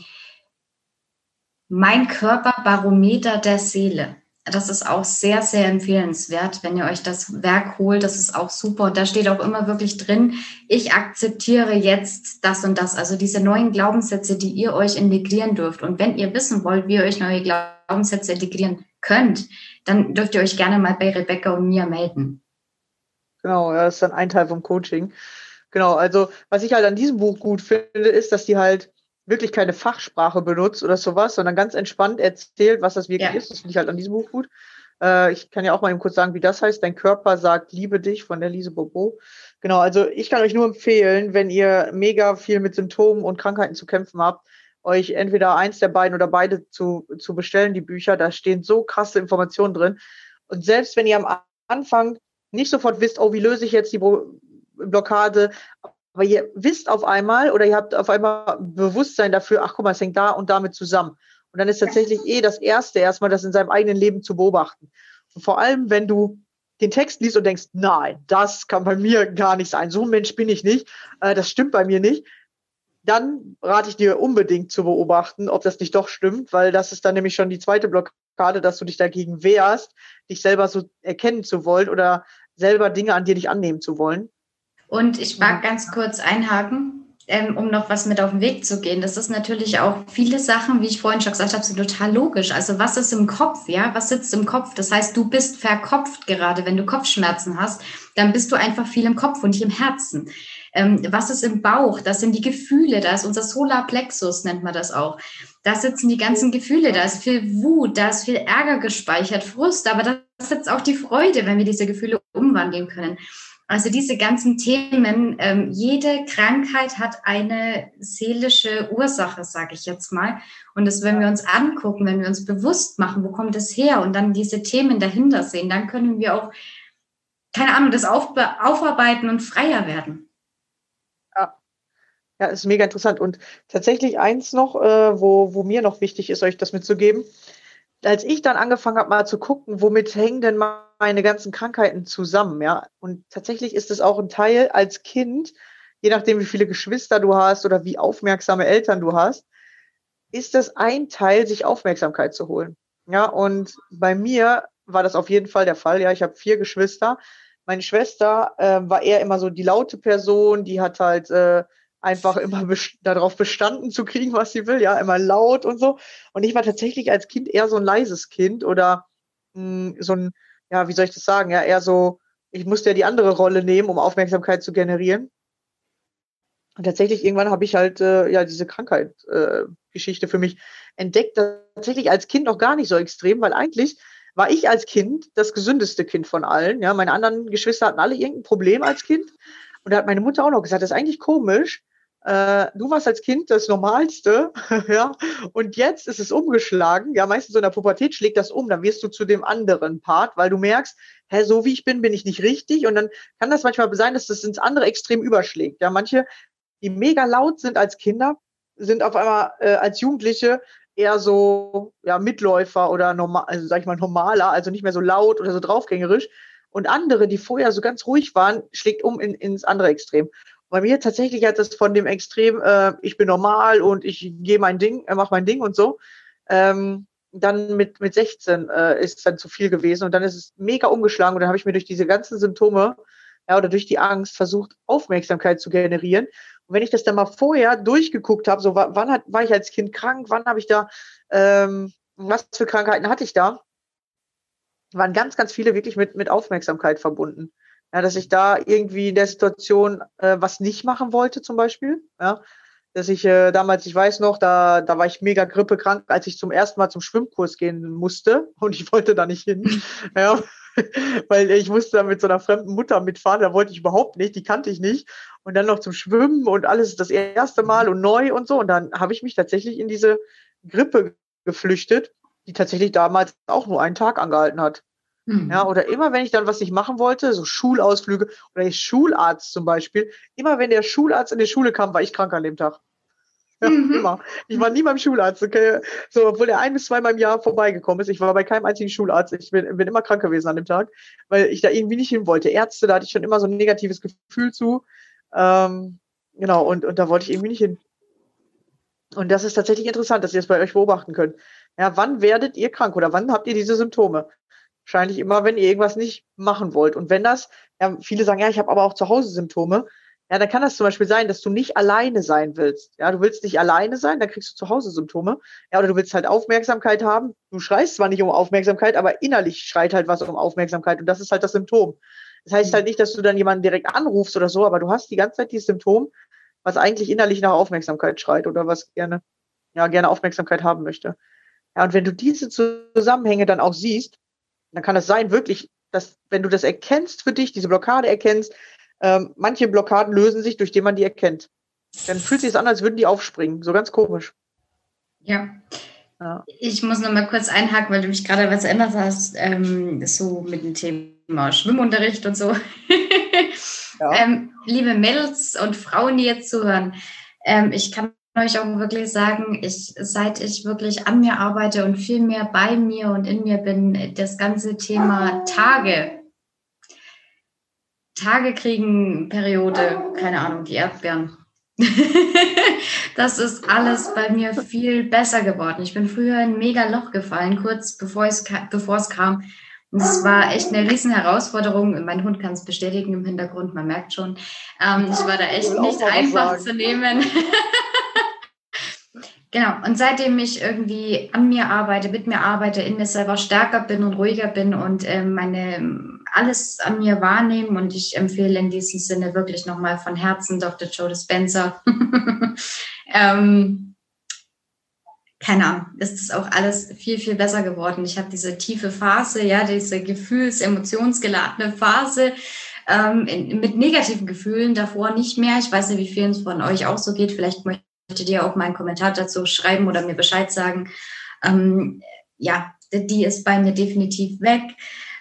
mein Körperbarometer der Seele. Das ist auch sehr, sehr empfehlenswert, wenn ihr euch das Werk holt. Das ist auch super. Und da steht auch immer wirklich drin, ich akzeptiere jetzt das und das. Also diese neuen Glaubenssätze, die ihr euch integrieren dürft. Und wenn ihr wissen wollt, wie ihr euch neue Glaubenssätze integrieren könnt, dann dürft ihr euch gerne mal bei Rebecca und mir melden. Genau, ja, das ist dann ein Teil vom Coaching. Genau, also was ich halt an diesem Buch gut finde, ist, dass die halt wirklich keine Fachsprache benutzt oder sowas, sondern ganz entspannt erzählt, was das wirklich ja. ist. Das finde ich halt an diesem Buch gut. Äh, ich kann ja auch mal eben kurz sagen, wie das heißt. Dein Körper sagt, liebe dich von der Lise Bobo. Genau, also ich kann euch nur empfehlen, wenn ihr mega viel mit Symptomen und Krankheiten zu kämpfen habt, euch entweder eins der beiden oder beide zu, zu bestellen, die Bücher. Da stehen so krasse Informationen drin. Und selbst wenn ihr am Anfang nicht sofort wisst, oh, wie löse ich jetzt die Blockade, aber ihr wisst auf einmal oder ihr habt auf einmal Bewusstsein dafür, ach guck mal, es hängt da und damit zusammen. Und dann ist tatsächlich eh das Erste erstmal, das in seinem eigenen Leben zu beobachten. Und vor allem, wenn du den Text liest und denkst, nein, das kann bei mir gar nicht sein, so ein Mensch bin ich nicht, äh, das stimmt bei mir nicht, dann rate ich dir unbedingt zu beobachten, ob das nicht doch stimmt, weil das ist dann nämlich schon die zweite Blockade, dass du dich dagegen wehrst, dich selber so erkennen zu wollen oder selber Dinge an dir nicht annehmen zu wollen. Und ich mag ganz kurz einhaken, ähm, um noch was mit auf den Weg zu gehen. Das ist natürlich auch viele Sachen, wie ich vorhin schon gesagt habe, sind total logisch. Also was ist im Kopf, ja? Was sitzt im Kopf? Das heißt, du bist verkopft gerade. Wenn du Kopfschmerzen hast, dann bist du einfach viel im Kopf und nicht im Herzen. Ähm, was ist im Bauch? Das sind die Gefühle. Da ist unser Solarplexus, nennt man das auch. Da sitzen die ganzen Gefühle. Da ist viel Wut, da ist viel Ärger gespeichert, Frust. Aber da sitzt auch die Freude, wenn wir diese Gefühle umwandeln können. Also diese ganzen Themen, ähm, jede Krankheit hat eine seelische Ursache, sage ich jetzt mal. Und das, wenn wir uns angucken, wenn wir uns bewusst machen, wo kommt es her und dann diese Themen dahinter sehen, dann können wir auch, keine Ahnung, das auf, aufarbeiten und freier werden. Ja. ist mega interessant. Und tatsächlich eins noch, äh, wo, wo mir noch wichtig ist, euch das mitzugeben als ich dann angefangen habe, mal zu gucken, womit hängen denn meine ganzen Krankheiten zusammen, ja. Und tatsächlich ist es auch ein Teil als Kind, je nachdem, wie viele Geschwister du hast oder wie aufmerksame Eltern du hast, ist das ein Teil, sich Aufmerksamkeit zu holen. Ja, und bei mir war das auf jeden Fall der Fall. Ja, ich habe vier Geschwister. Meine Schwester äh, war eher immer so die laute Person, die hat halt äh, einfach immer best darauf bestanden zu kriegen, was sie will, ja, immer laut und so. Und ich war tatsächlich als Kind eher so ein leises Kind oder mh, hm, so ein, ja, wie soll ich das sagen, ja, eher so, ich musste ja die andere Rolle nehmen, um Aufmerksamkeit zu generieren. Und tatsächlich irgendwann habe ich halt äh, ja diese Krankheit-Geschichte äh, für mich entdeckt. Tatsächlich als Kind noch gar nicht so extrem, weil eigentlich war ich als Kind das gesündeste Kind von allen. Ja, meine anderen Geschwister hatten alle irgendein Problem als Kind. Und da hat meine Mutter auch noch gesagt, das ist eigentlich komisch, äh, du warst als Kind das Normalste, ja, und jetzt ist es umgeschlagen. Ja, meistens so in der Pubertät schlägt das um, dann wirst du zu dem anderen Part, weil du merkst, hä, so wie ich bin, bin ich nicht richtig. Und dann kann das manchmal sein, dass das ins andere Extrem überschlägt. Ja, manche, die mega laut sind als Kinder, sind auf einmal äh, als Jugendliche eher so ja, Mitläufer oder normal, also sag ich mal normaler, also nicht mehr so laut oder so draufgängerisch. Und andere, die vorher so ganz ruhig waren, schlägt um in, ins andere Extrem. Bei mir tatsächlich hat das von dem Extrem, äh, ich bin normal und ich gehe mein Ding, äh, mache mein Ding und so. Ähm, dann mit, mit 16 äh, ist es dann zu viel gewesen und dann ist es mega umgeschlagen und dann habe ich mir durch diese ganzen Symptome ja, oder durch die Angst versucht, Aufmerksamkeit zu generieren. Und wenn ich das dann mal vorher durchgeguckt habe, so wann hat, war ich als Kind krank, wann habe ich da, ähm, was für Krankheiten hatte ich da, waren ganz, ganz viele wirklich mit, mit Aufmerksamkeit verbunden. Ja, dass ich da irgendwie in der Situation äh, was nicht machen wollte, zum Beispiel. Ja, dass ich äh, damals, ich weiß noch, da, da war ich mega grippekrank, als ich zum ersten Mal zum Schwimmkurs gehen musste und ich wollte da nicht hin. ja, weil ich musste da mit so einer fremden Mutter mitfahren, da wollte ich überhaupt nicht, die kannte ich nicht. Und dann noch zum Schwimmen und alles das erste Mal und neu und so. Und dann habe ich mich tatsächlich in diese Grippe geflüchtet, die tatsächlich damals auch nur einen Tag angehalten hat. Mhm. Ja, oder immer, wenn ich dann was nicht machen wollte, so Schulausflüge oder ich Schularzt zum Beispiel, immer wenn der Schularzt in die Schule kam, war ich krank an dem Tag. Ja, mhm. immer. Ich war nie beim Schularzt, okay? So, obwohl er ein bis zweimal im Jahr vorbeigekommen ist. Ich war bei keinem einzigen Schularzt. Ich bin, bin immer krank gewesen an dem Tag, weil ich da irgendwie nicht hin wollte. Ärzte, da hatte ich schon immer so ein negatives Gefühl zu. Ähm, genau, und, und da wollte ich irgendwie nicht hin. Und das ist tatsächlich interessant, dass ihr es das bei euch beobachten könnt. Ja, wann werdet ihr krank oder wann habt ihr diese Symptome? Wahrscheinlich immer, wenn ihr irgendwas nicht machen wollt. Und wenn das, ja, viele sagen, ja, ich habe aber auch zu Hause Symptome. Ja, dann kann das zum Beispiel sein, dass du nicht alleine sein willst. Ja, du willst nicht alleine sein, dann kriegst du zu Hause Symptome. Ja, oder du willst halt Aufmerksamkeit haben. Du schreist zwar nicht um Aufmerksamkeit, aber innerlich schreit halt was um Aufmerksamkeit. Und das ist halt das Symptom. Das heißt halt nicht, dass du dann jemanden direkt anrufst oder so, aber du hast die ganze Zeit dieses Symptom, was eigentlich innerlich nach Aufmerksamkeit schreit oder was gerne, ja, gerne Aufmerksamkeit haben möchte. Ja, und wenn du diese Zusammenhänge dann auch siehst, dann kann es sein, wirklich, dass, wenn du das erkennst für dich, diese Blockade erkennst, ähm, manche Blockaden lösen sich, durch die man die erkennt. Dann fühlt sich es an, als würden die aufspringen. So ganz komisch. Ja. ja. Ich muss noch mal kurz einhaken, weil du mich gerade was erinnert hast, ähm, so mit dem Thema Schwimmunterricht und so. Ja. ähm, liebe Mädels und Frauen, die jetzt zuhören, ähm, ich kann euch auch wirklich sagen, ich, seit ich wirklich an mir arbeite und viel mehr bei mir und in mir bin, das ganze Thema Tage, Tage kriegen, Periode, keine Ahnung, die Erdbeeren. das ist alles bei mir viel besser geworden. Ich bin früher in ein mega Loch gefallen, kurz bevor es, bevor es kam. Und es war echt eine riesen Herausforderung. Mein Hund kann es bestätigen im Hintergrund, man merkt schon. Ähm, ich war da echt nicht einfach zu nehmen. Genau. Und seitdem ich irgendwie an mir arbeite, mit mir arbeite, in mir selber stärker bin und ruhiger bin und äh, meine alles an mir wahrnehmen und ich empfehle in diesem Sinne wirklich nochmal von Herzen Dr. Joe Dispenza. ähm, keine Ahnung, ist es auch alles viel, viel besser geworden. Ich habe diese tiefe Phase, ja, diese gefühls-, emotionsgeladene Phase ähm, in, mit negativen Gefühlen davor nicht mehr. Ich weiß nicht, wie vielen von euch auch so geht. Vielleicht möchte ihr auch mal einen Kommentar dazu schreiben oder mir Bescheid sagen. Ähm, ja, die ist bei mir definitiv weg.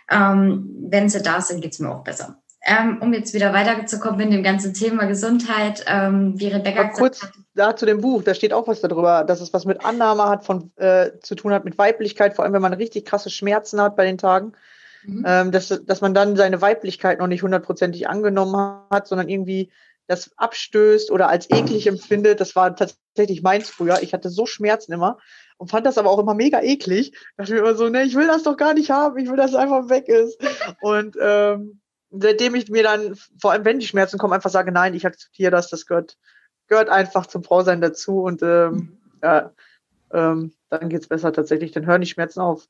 Ähm, wenn sie da sind, geht es mir auch besser. Ähm, um jetzt wieder weiterzukommen in dem ganzen Thema Gesundheit, ähm, wie Rebecca Aber kurz hat, da zu dem Buch, da steht auch was darüber, dass es was mit Annahme hat, von äh, zu tun hat mit Weiblichkeit, vor allem wenn man richtig krasse Schmerzen hat bei den Tagen, mhm. ähm, dass, dass man dann seine Weiblichkeit noch nicht hundertprozentig angenommen hat, sondern irgendwie das abstößt oder als eklig empfindet. Das war tatsächlich meins früher. Ich hatte so Schmerzen immer und fand das aber auch immer mega eklig. Da dachte mir immer so, ne, ich will das doch gar nicht haben, ich will, dass es einfach weg ist. Und ähm, seitdem ich mir dann, vor allem wenn die Schmerzen kommen, einfach sage, nein, ich akzeptiere das, das gehört, gehört einfach zum Frausein dazu und ähm, ja, ähm, dann geht's besser tatsächlich. Dann hören die Schmerzen auf.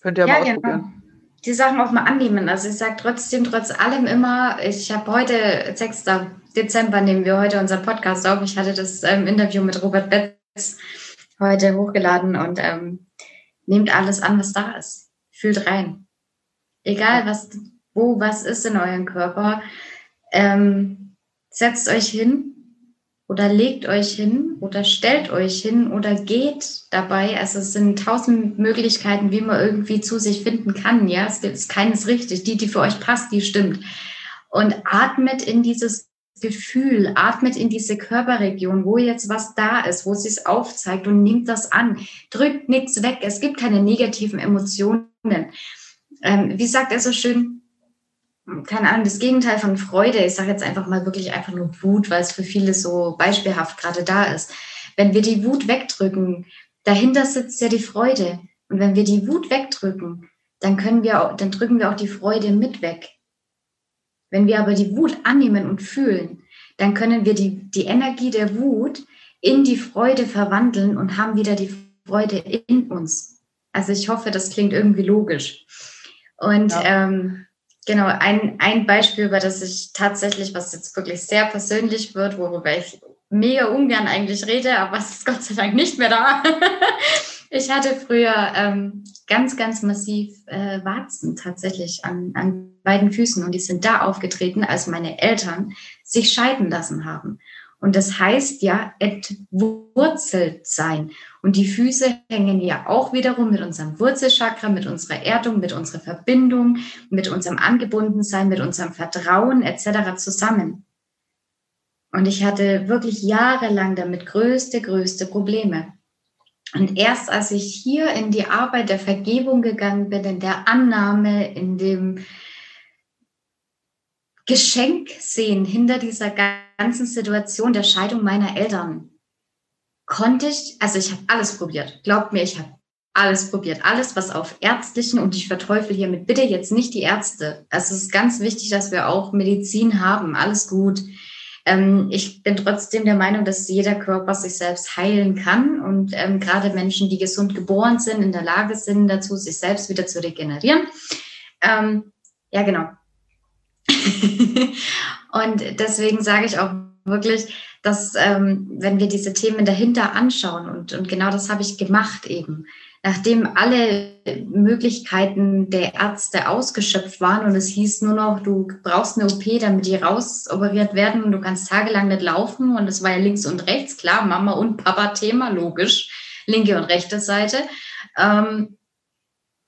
Könnt ihr ja, mal genau. ausprobieren. Genau die Sachen auch mal annehmen. Also ich sage trotzdem, trotz allem immer, ich habe heute, 6. Dezember nehmen wir heute unseren Podcast auf. Ich hatte das ähm, Interview mit Robert Betz heute hochgeladen und ähm, nehmt alles an, was da ist. Fühlt rein. Egal, was, wo was ist in eurem Körper. Ähm, setzt euch hin oder legt euch hin oder stellt euch hin oder geht dabei. Also es sind tausend Möglichkeiten, wie man irgendwie zu sich finden kann. Ja, es gibt keines richtig. Die, die für euch passt, die stimmt. Und atmet in dieses Gefühl, atmet in diese Körperregion, wo jetzt was da ist, wo es sich aufzeigt und nimmt das an. Drückt nichts weg. Es gibt keine negativen Emotionen. Ähm, wie sagt er so schön? Keine Ahnung, das Gegenteil von Freude. Ich sage jetzt einfach mal wirklich einfach nur Wut, weil es für viele so beispielhaft gerade da ist. Wenn wir die Wut wegdrücken, dahinter sitzt ja die Freude. Und wenn wir die Wut wegdrücken, dann können wir, auch, dann drücken wir auch die Freude mit weg. Wenn wir aber die Wut annehmen und fühlen, dann können wir die, die Energie der Wut in die Freude verwandeln und haben wieder die Freude in uns. Also ich hoffe, das klingt irgendwie logisch. Und ja. ähm, Genau, ein, ein Beispiel, über das ich tatsächlich, was jetzt wirklich sehr persönlich wird, worüber ich mega ungern eigentlich rede, aber es ist Gott sei Dank nicht mehr da. ich hatte früher ähm, ganz, ganz massiv äh, Warzen tatsächlich an, an beiden Füßen und die sind da aufgetreten, als meine Eltern sich scheiden lassen haben. Und das heißt ja entwurzelt sein. Und die Füße hängen ja auch wiederum mit unserem Wurzelchakra, mit unserer Erdung, mit unserer Verbindung, mit unserem Angebundensein, mit unserem Vertrauen etc. zusammen. Und ich hatte wirklich jahrelang damit größte, größte Probleme. Und erst als ich hier in die Arbeit der Vergebung gegangen bin, in der Annahme, in dem Geschenk sehen hinter dieser ganzen Situation der Scheidung meiner Eltern, konnte ich, also ich habe alles probiert. Glaubt mir, ich habe alles probiert. Alles, was auf ärztlichen, und ich verteufel hiermit bitte jetzt nicht die Ärzte. Also es ist ganz wichtig, dass wir auch Medizin haben. Alles gut. Ähm, ich bin trotzdem der Meinung, dass jeder Körper sich selbst heilen kann und ähm, gerade Menschen, die gesund geboren sind, in der Lage sind dazu, sich selbst wieder zu regenerieren. Ähm, ja, genau. und deswegen sage ich auch wirklich, dass ähm, wenn wir diese Themen dahinter anschauen und, und genau das habe ich gemacht eben, nachdem alle Möglichkeiten der Ärzte ausgeschöpft waren und es hieß nur noch, du brauchst eine OP, damit die rausoperiert werden und du kannst tagelang nicht laufen und es war ja links und rechts, klar, Mama und Papa Thema, logisch, linke und rechte Seite, ähm,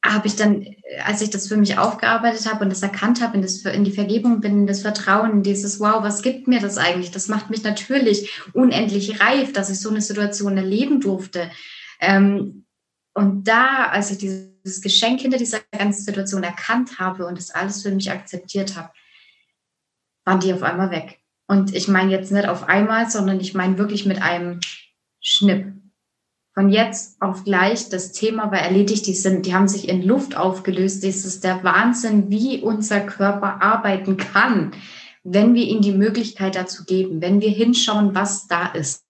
habe ich dann, als ich das für mich aufgearbeitet habe und das erkannt habe, in, das, in die Vergebung bin, in das Vertrauen, in dieses Wow, was gibt mir das eigentlich? Das macht mich natürlich unendlich reif, dass ich so eine Situation erleben durfte. Ähm, und da, als ich dieses Geschenk hinter dieser ganzen Situation erkannt habe und das alles für mich akzeptiert habe, waren die auf einmal weg. Und ich meine jetzt nicht auf einmal, sondern ich meine wirklich mit einem Schnipp. Von jetzt auf gleich, das Thema war erledigt, die sind, die haben sich in Luft aufgelöst. Das ist der Wahnsinn, wie unser Körper arbeiten kann, wenn wir ihm die Möglichkeit dazu geben, wenn wir hinschauen, was da ist.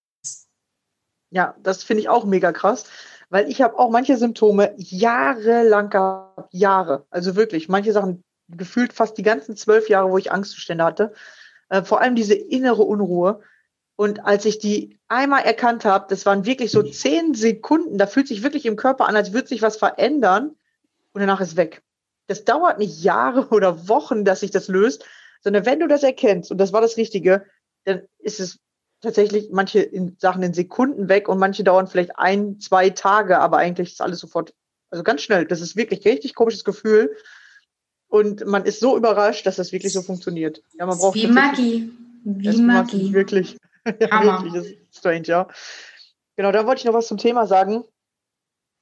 Ja, das finde ich auch mega krass weil ich habe auch manche Symptome jahrelang gehabt, Jahre. Also wirklich, manche Sachen gefühlt fast die ganzen zwölf Jahre, wo ich Angstzustände hatte. Äh, vor allem diese innere Unruhe. Und als ich die einmal erkannt habe, das waren wirklich so zehn Sekunden, da fühlt sich wirklich im Körper an, als würde sich was verändern und danach ist weg. Das dauert nicht Jahre oder Wochen, dass sich das löst, sondern wenn du das erkennst, und das war das Richtige, dann ist es tatsächlich manche in Sachen in Sekunden weg und manche dauern vielleicht ein, zwei Tage, aber eigentlich ist alles sofort, also ganz schnell. Das ist wirklich richtig komisches Gefühl. Und man ist so überrascht, dass das wirklich so funktioniert. Ja, man braucht Wie Magie. Wie Magie. Wirklich. Ja, wirklich, das ist strange, ja. Genau, da wollte ich noch was zum Thema sagen.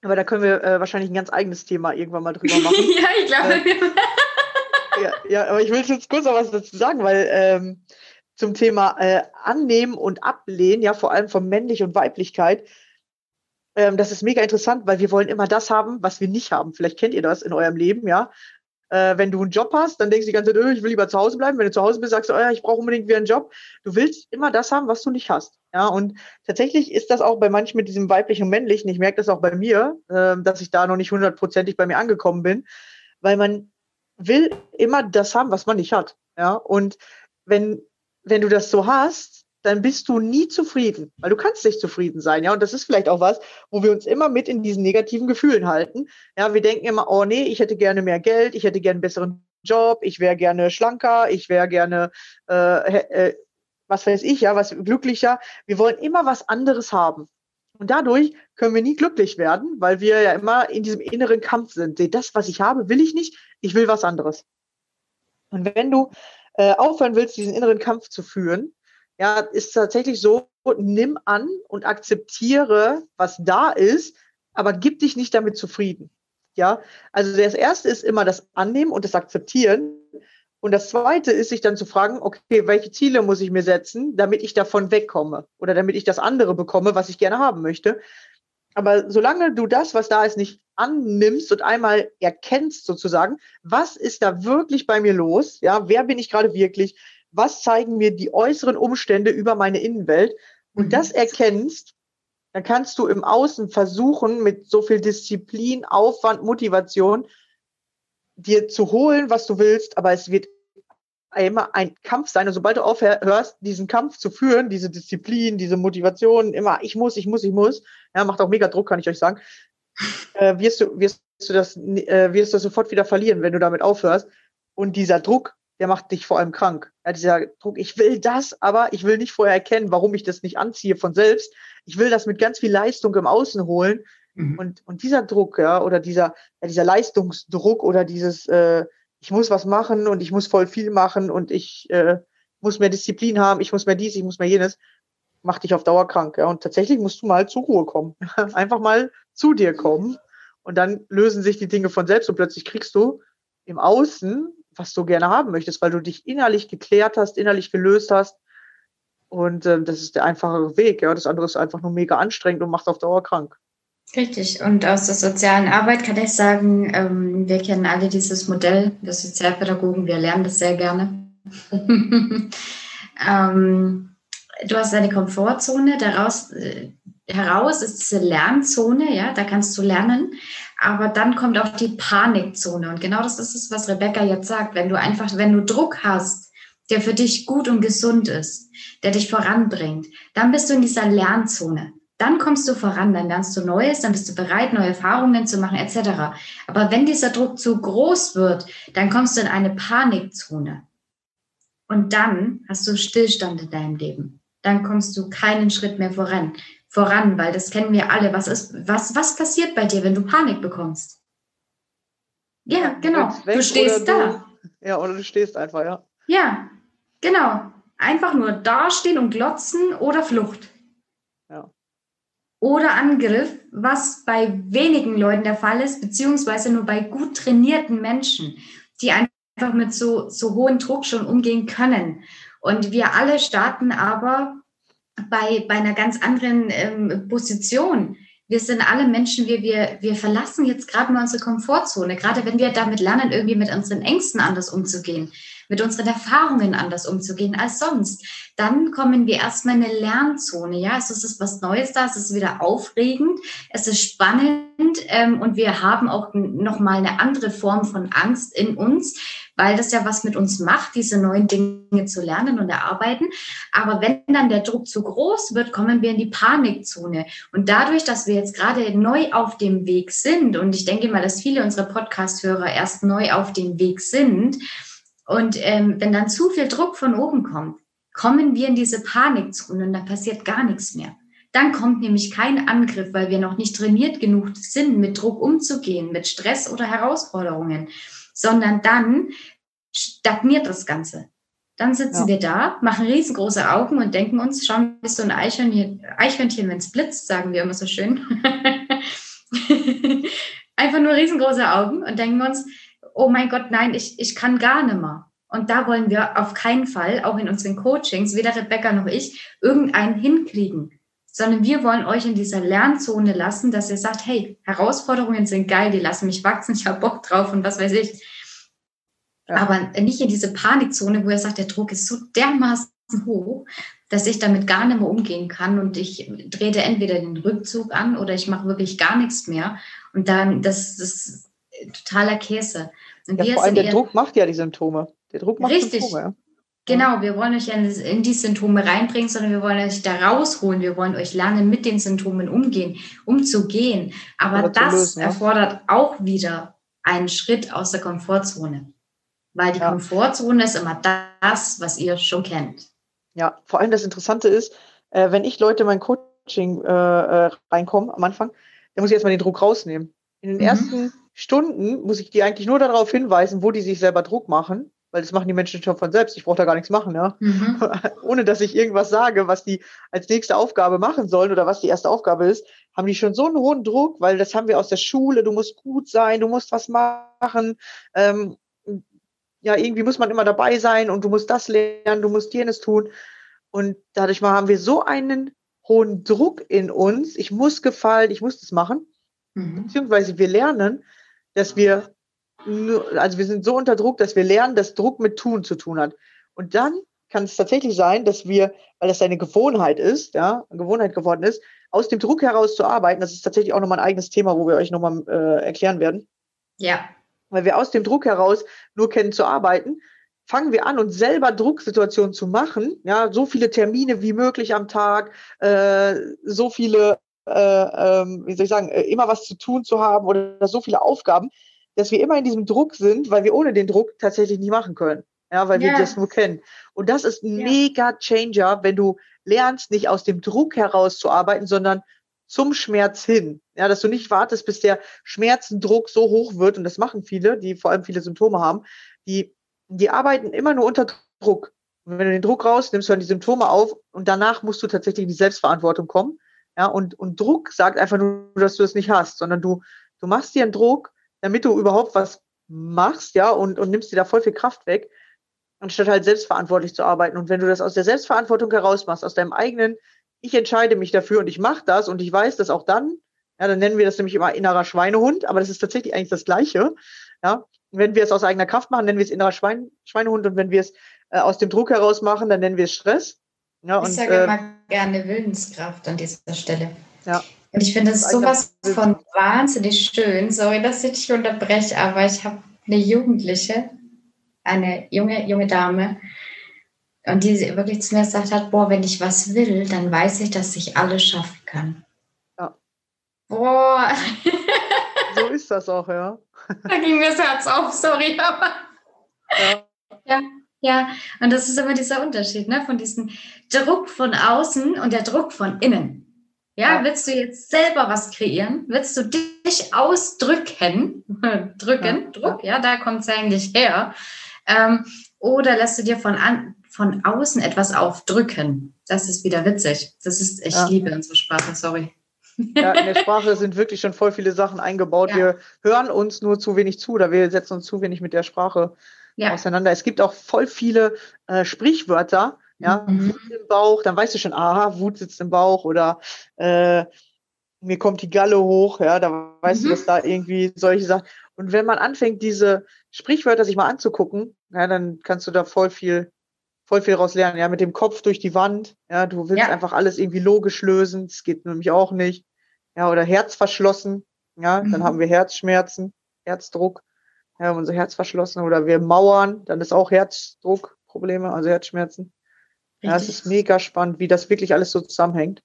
Aber da können wir äh, wahrscheinlich ein ganz eigenes Thema irgendwann mal drüber machen. ja, ich glaube. Äh, ja, ja, aber ich will jetzt kurz noch was dazu sagen, weil ähm, zum Thema äh, Annehmen und Ablehnen, ja, vor allem von Männlich und Weiblichkeit. Ähm, das ist mega interessant, weil wir wollen immer das haben, was wir nicht haben. Vielleicht kennt ihr das in eurem Leben, ja. Äh, wenn du einen Job hast, dann denkst du die ganze Zeit, oh, ich will lieber zu Hause bleiben. Wenn du zu Hause bist, sagst du, oh, ja, ich brauche unbedingt wieder einen Job. Du willst immer das haben, was du nicht hast. Ja, und tatsächlich ist das auch bei manchen mit diesem weiblichen und männlichen. Ich merke das auch bei mir, äh, dass ich da noch nicht hundertprozentig bei mir angekommen bin, weil man will immer das haben, was man nicht hat. Ja, und wenn wenn du das so hast, dann bist du nie zufrieden, weil du kannst nicht zufrieden sein, ja. Und das ist vielleicht auch was, wo wir uns immer mit in diesen negativen Gefühlen halten. Ja, wir denken immer, oh nee, ich hätte gerne mehr Geld, ich hätte gerne einen besseren Job, ich wäre gerne schlanker, ich wäre gerne, äh, äh, was weiß ich, ja, was glücklicher. Wir wollen immer was anderes haben. Und dadurch können wir nie glücklich werden, weil wir ja immer in diesem inneren Kampf sind. Das, was ich habe, will ich nicht, ich will was anderes. Und wenn du äh, aufhören willst, diesen inneren Kampf zu führen, ja, ist tatsächlich so, nimm an und akzeptiere, was da ist, aber gib dich nicht damit zufrieden. Ja, also das erste ist immer das Annehmen und das Akzeptieren. Und das zweite ist, sich dann zu fragen, okay, welche Ziele muss ich mir setzen, damit ich davon wegkomme oder damit ich das andere bekomme, was ich gerne haben möchte. Aber solange du das, was da ist, nicht annimmst und einmal erkennst sozusagen, was ist da wirklich bei mir los? Ja, wer bin ich gerade wirklich? Was zeigen mir die äußeren Umstände über meine Innenwelt? Und mhm. das erkennst, dann kannst du im Außen versuchen, mit so viel Disziplin, Aufwand, Motivation, dir zu holen, was du willst, aber es wird immer ein Kampf sein. Und sobald du aufhörst, diesen Kampf zu führen, diese Disziplin, diese Motivation, immer ich muss, ich muss, ich muss, ja, macht auch mega Druck, kann ich euch sagen, äh, wirst du, wirst du das, äh, wirst du das sofort wieder verlieren, wenn du damit aufhörst. Und dieser Druck, der macht dich vor allem krank. Ja, dieser Druck, ich will das, aber ich will nicht vorher erkennen, warum ich das nicht anziehe von selbst. Ich will das mit ganz viel Leistung im Außen holen. Mhm. Und, und dieser Druck, ja, oder dieser, ja, dieser Leistungsdruck oder dieses, äh, ich muss was machen und ich muss voll viel machen und ich äh, muss mehr Disziplin haben, ich muss mehr dies, ich muss mehr jenes, macht dich auf Dauer krank. Ja? Und tatsächlich musst du mal zur Ruhe kommen. Einfach mal zu dir kommen und dann lösen sich die Dinge von selbst und plötzlich kriegst du im Außen, was du gerne haben möchtest, weil du dich innerlich geklärt hast, innerlich gelöst hast. Und äh, das ist der einfache Weg. Ja, das andere ist einfach nur mega anstrengend und macht auf Dauer krank. Richtig. Und aus der sozialen Arbeit kann ich sagen, ähm, wir kennen alle dieses Modell, wir Sozialpädagogen, wir lernen das sehr gerne. ähm, du hast eine Komfortzone, daraus äh, heraus ist diese Lernzone, ja, da kannst du lernen. Aber dann kommt auch die Panikzone. Und genau das ist es, was Rebecca jetzt sagt. Wenn du einfach, wenn du Druck hast, der für dich gut und gesund ist, der dich voranbringt, dann bist du in dieser Lernzone. Dann kommst du voran, dann lernst du Neues, dann bist du bereit, neue Erfahrungen zu machen, etc. Aber wenn dieser Druck zu groß wird, dann kommst du in eine Panikzone. Und dann hast du Stillstand in deinem Leben. Dann kommst du keinen Schritt mehr voran, voran, weil das kennen wir alle. Was ist, was, was passiert bei dir, wenn du Panik bekommst? Ja, genau. Du stehst da. ja, oder du stehst einfach, ja. Ja, genau. Einfach nur dastehen und glotzen oder Flucht oder Angriff, was bei wenigen Leuten der Fall ist, beziehungsweise nur bei gut trainierten Menschen, die einfach mit so, so hohem Druck schon umgehen können. Und wir alle starten aber bei, bei einer ganz anderen ähm, Position. Wir sind alle Menschen, wir, wir, wir verlassen jetzt gerade mal unsere Komfortzone, gerade wenn wir damit lernen, irgendwie mit unseren Ängsten anders umzugehen mit unseren Erfahrungen anders umzugehen als sonst. Dann kommen wir erstmal in eine Lernzone. Ja, es ist was Neues da, es ist wieder aufregend, es ist spannend ähm, und wir haben auch nochmal eine andere Form von Angst in uns, weil das ja was mit uns macht, diese neuen Dinge zu lernen und erarbeiten. Aber wenn dann der Druck zu groß wird, kommen wir in die Panikzone. Und dadurch, dass wir jetzt gerade neu auf dem Weg sind, und ich denke mal, dass viele unserer Podcast-Hörer erst neu auf dem Weg sind, und ähm, wenn dann zu viel Druck von oben kommt, kommen wir in diese Panikzone und dann passiert gar nichts mehr. Dann kommt nämlich kein Angriff, weil wir noch nicht trainiert genug sind, mit Druck umzugehen, mit Stress oder Herausforderungen, sondern dann stagniert das Ganze. Dann sitzen ja. wir da, machen riesengroße Augen und denken uns, schauen wir so ein Eichhörnchen, Eichhörnchen wenn es blitzt, sagen wir immer so schön. Einfach nur riesengroße Augen und denken uns, oh mein Gott, nein, ich, ich kann gar nicht mehr. Und da wollen wir auf keinen Fall, auch in unseren Coachings, weder Rebecca noch ich, irgendeinen hinkriegen, sondern wir wollen euch in dieser Lernzone lassen, dass ihr sagt, hey, Herausforderungen sind geil, die lassen mich wachsen, ich habe Bock drauf und was weiß ich. Ja. Aber nicht in diese Panikzone, wo ihr sagt, der Druck ist so dermaßen hoch, dass ich damit gar nicht mehr umgehen kann und ich drehe entweder den Rückzug an oder ich mache wirklich gar nichts mehr. Und dann, das, das ist totaler Käse. Und ja, vor allem der Druck macht ja die Symptome. Der Druck macht Richtig. Symptome. Genau, wir wollen euch ja in die Symptome reinbringen, sondern wir wollen euch da rausholen. Wir wollen euch lernen, mit den Symptomen umgehen, umzugehen. Aber, Aber das lösen, ja. erfordert auch wieder einen Schritt aus der Komfortzone. Weil die ja. Komfortzone ist immer das, was ihr schon kennt. Ja, vor allem das Interessante ist, äh, wenn ich Leute in mein Coaching äh, äh reinkommen am Anfang, dann muss ich erstmal den Druck rausnehmen. In den mhm. ersten Stunden muss ich die eigentlich nur darauf hinweisen, wo die sich selber Druck machen, weil das machen die Menschen schon von selbst. Ich brauche da gar nichts machen, ja. Mhm. Ohne dass ich irgendwas sage, was die als nächste Aufgabe machen sollen oder was die erste Aufgabe ist, haben die schon so einen hohen Druck, weil das haben wir aus der Schule. Du musst gut sein, du musst was machen. Ähm, ja, irgendwie muss man immer dabei sein und du musst das lernen, du musst jenes tun. Und dadurch mal haben wir so einen hohen Druck in uns. Ich muss gefallen, ich muss das machen. Mhm. Beziehungsweise wir lernen, dass wir also wir sind so unter Druck, dass wir lernen, dass Druck mit Tun zu tun hat. Und dann kann es tatsächlich sein, dass wir, weil das eine Gewohnheit ist, ja, eine Gewohnheit geworden ist, aus dem Druck heraus zu arbeiten. Das ist tatsächlich auch nochmal ein eigenes Thema, wo wir euch nochmal äh, erklären werden. Ja. Weil wir aus dem Druck heraus nur kennen zu arbeiten, fangen wir an, uns selber Drucksituationen zu machen. Ja, so viele Termine wie möglich am Tag, äh, so viele, äh, ähm, wie soll ich sagen, äh, immer was zu tun zu haben oder so viele Aufgaben, dass wir immer in diesem Druck sind, weil wir ohne den Druck tatsächlich nicht machen können. Ja, weil yeah. wir das nur kennen. Und das ist ein yeah. mega Changer, wenn du lernst, nicht aus dem Druck heraus zu arbeiten, sondern zum Schmerz hin. Ja, dass du nicht wartest, bis der Schmerzendruck so hoch wird. Und das machen viele, die vor allem viele Symptome haben. Die, die arbeiten immer nur unter Druck. Und wenn du den Druck rausnimmst, hören die Symptome auf und danach musst du tatsächlich in die Selbstverantwortung kommen. Ja, und, und Druck sagt einfach nur, dass du es nicht hast, sondern du, du machst dir einen Druck, damit du überhaupt was machst, ja, und, und nimmst dir da voll viel Kraft weg anstatt halt selbstverantwortlich zu arbeiten. Und wenn du das aus der Selbstverantwortung heraus machst, aus deinem eigenen, ich entscheide mich dafür und ich mache das und ich weiß das auch dann, ja, dann nennen wir das nämlich immer innerer Schweinehund, aber das ist tatsächlich eigentlich das Gleiche. Ja, wenn wir es aus eigener Kraft machen, nennen wir es innerer Schwein, Schweinehund und wenn wir es äh, aus dem Druck heraus machen, dann nennen wir es Stress. Ja, ich und, sage äh, immer gerne Willenskraft an dieser Stelle. Ja. Und ich finde es sowas von wahnsinnig schön. Sorry, dass ich dich unterbreche, aber ich habe eine Jugendliche, eine junge, junge Dame. Und die wirklich zu mir gesagt hat, boah, wenn ich was will, dann weiß ich, dass ich alles schaffen kann. Ja. Boah. So ist das auch, ja. Da ging mir das Herz auf, sorry, aber. Ja. ja. Ja, und das ist immer dieser Unterschied, ne? Von diesem Druck von außen und der Druck von innen. Ja, willst du jetzt selber was kreieren? Willst du dich ausdrücken? Drücken, ja. Druck, ja, da kommt es eigentlich her. Ähm, oder lässt du dir von, an, von außen etwas aufdrücken? Das ist wieder witzig. Das ist, ich ja. liebe unsere Sprache, sorry. Ja, in der Sprache sind wirklich schon voll viele Sachen eingebaut. Ja. Wir hören uns nur zu wenig zu oder wir setzen uns zu wenig mit der Sprache ja. auseinander. Es gibt auch voll viele äh, Sprichwörter, ja, mhm. Wut im Bauch, dann weißt du schon, aha, Wut sitzt im Bauch oder äh, mir kommt die Galle hoch, ja, da weißt mhm. du, dass da irgendwie solche Sachen. Und wenn man anfängt, diese Sprichwörter sich mal anzugucken, ja, dann kannst du da voll viel, voll viel raus lernen. Ja, mit dem Kopf durch die Wand. Ja, du willst ja. einfach alles irgendwie logisch lösen. Das geht nämlich auch nicht. Ja, oder Herz verschlossen. Ja, mhm. dann haben wir Herzschmerzen, Herzdruck. Ja, unser Herz verschlossen. Oder wir mauern, dann ist auch Herzdruckprobleme, also Herzschmerzen. Richtig. Ja, es ist mega spannend, wie das wirklich alles so zusammenhängt.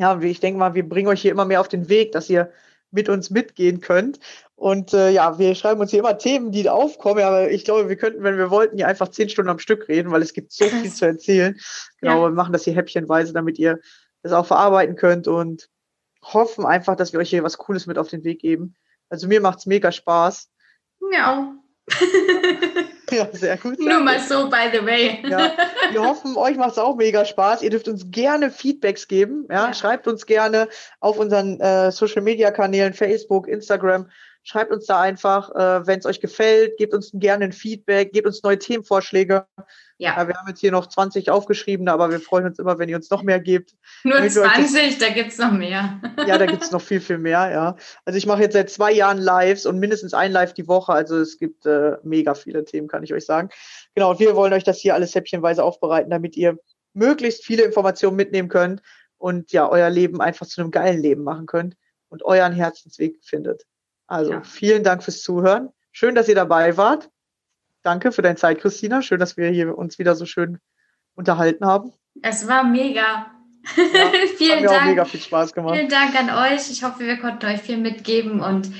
Ja, ich denke mal, wir bringen euch hier immer mehr auf den Weg, dass ihr mit uns mitgehen könnt. Und äh, ja, wir schreiben uns hier immer Themen, die aufkommen, aber ich glaube, wir könnten, wenn wir wollten, hier einfach zehn Stunden am Stück reden, weil es gibt so viel zu erzählen. Genau, ja. wir machen das hier häppchenweise, damit ihr das auch verarbeiten könnt und hoffen einfach, dass wir euch hier was Cooles mit auf den Weg geben. Also mir macht's mega Spaß. Ja. Ja, sehr gut. Nur mal so, by the way. Ja, wir hoffen, euch macht es auch mega Spaß. Ihr dürft uns gerne Feedbacks geben. Ja, ja. schreibt uns gerne auf unseren äh, Social Media Kanälen, Facebook, Instagram. Schreibt uns da einfach, äh, wenn es euch gefällt, gebt uns gerne ein Feedback, gebt uns neue Themenvorschläge. Ja. ja. Wir haben jetzt hier noch 20 aufgeschrieben, aber wir freuen uns immer, wenn ihr uns noch mehr gebt. Nur 20, da gibt's noch mehr. ja, da gibt's noch viel, viel mehr, ja. Also ich mache jetzt seit zwei Jahren Lives und mindestens ein Live die Woche. Also es gibt äh, mega viele Themen, kann ich euch sagen. Genau, und wir wollen euch das hier alles häppchenweise aufbereiten, damit ihr möglichst viele Informationen mitnehmen könnt und ja, euer Leben einfach zu einem geilen Leben machen könnt und euren Herzensweg findet. Also ja. vielen Dank fürs Zuhören. Schön, dass ihr dabei wart. Danke für deine Zeit, Christina. Schön, dass wir hier uns wieder so schön unterhalten haben. Es war mega. Ja, vielen Dank. Auch mega viel Spaß gemacht. Vielen Dank an euch. Ich hoffe, wir konnten euch viel mitgeben und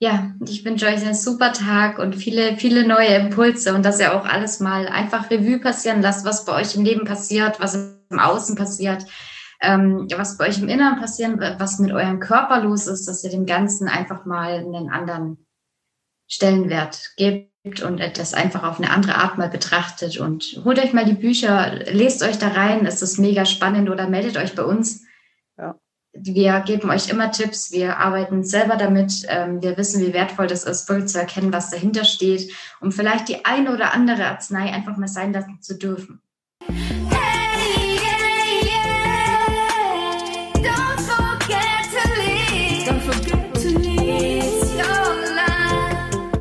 ja, ich wünsche euch einen super Tag und viele, viele neue Impulse und dass ihr auch alles mal einfach Revue passieren lasst, was bei euch im Leben passiert, was im Außen passiert, ähm, was bei euch im Inneren passiert, was mit eurem Körper los ist, dass ihr dem Ganzen einfach mal einen anderen Stellenwert gebt und das einfach auf eine andere Art mal betrachtet und holt euch mal die Bücher, lest euch da rein, es ist mega spannend oder meldet euch bei uns. Ja. Wir geben euch immer Tipps, wir arbeiten selber damit, ähm, wir wissen, wie wertvoll das ist, wirklich zu erkennen, was dahinter steht, um vielleicht die eine oder andere Arznei einfach mal sein lassen zu dürfen.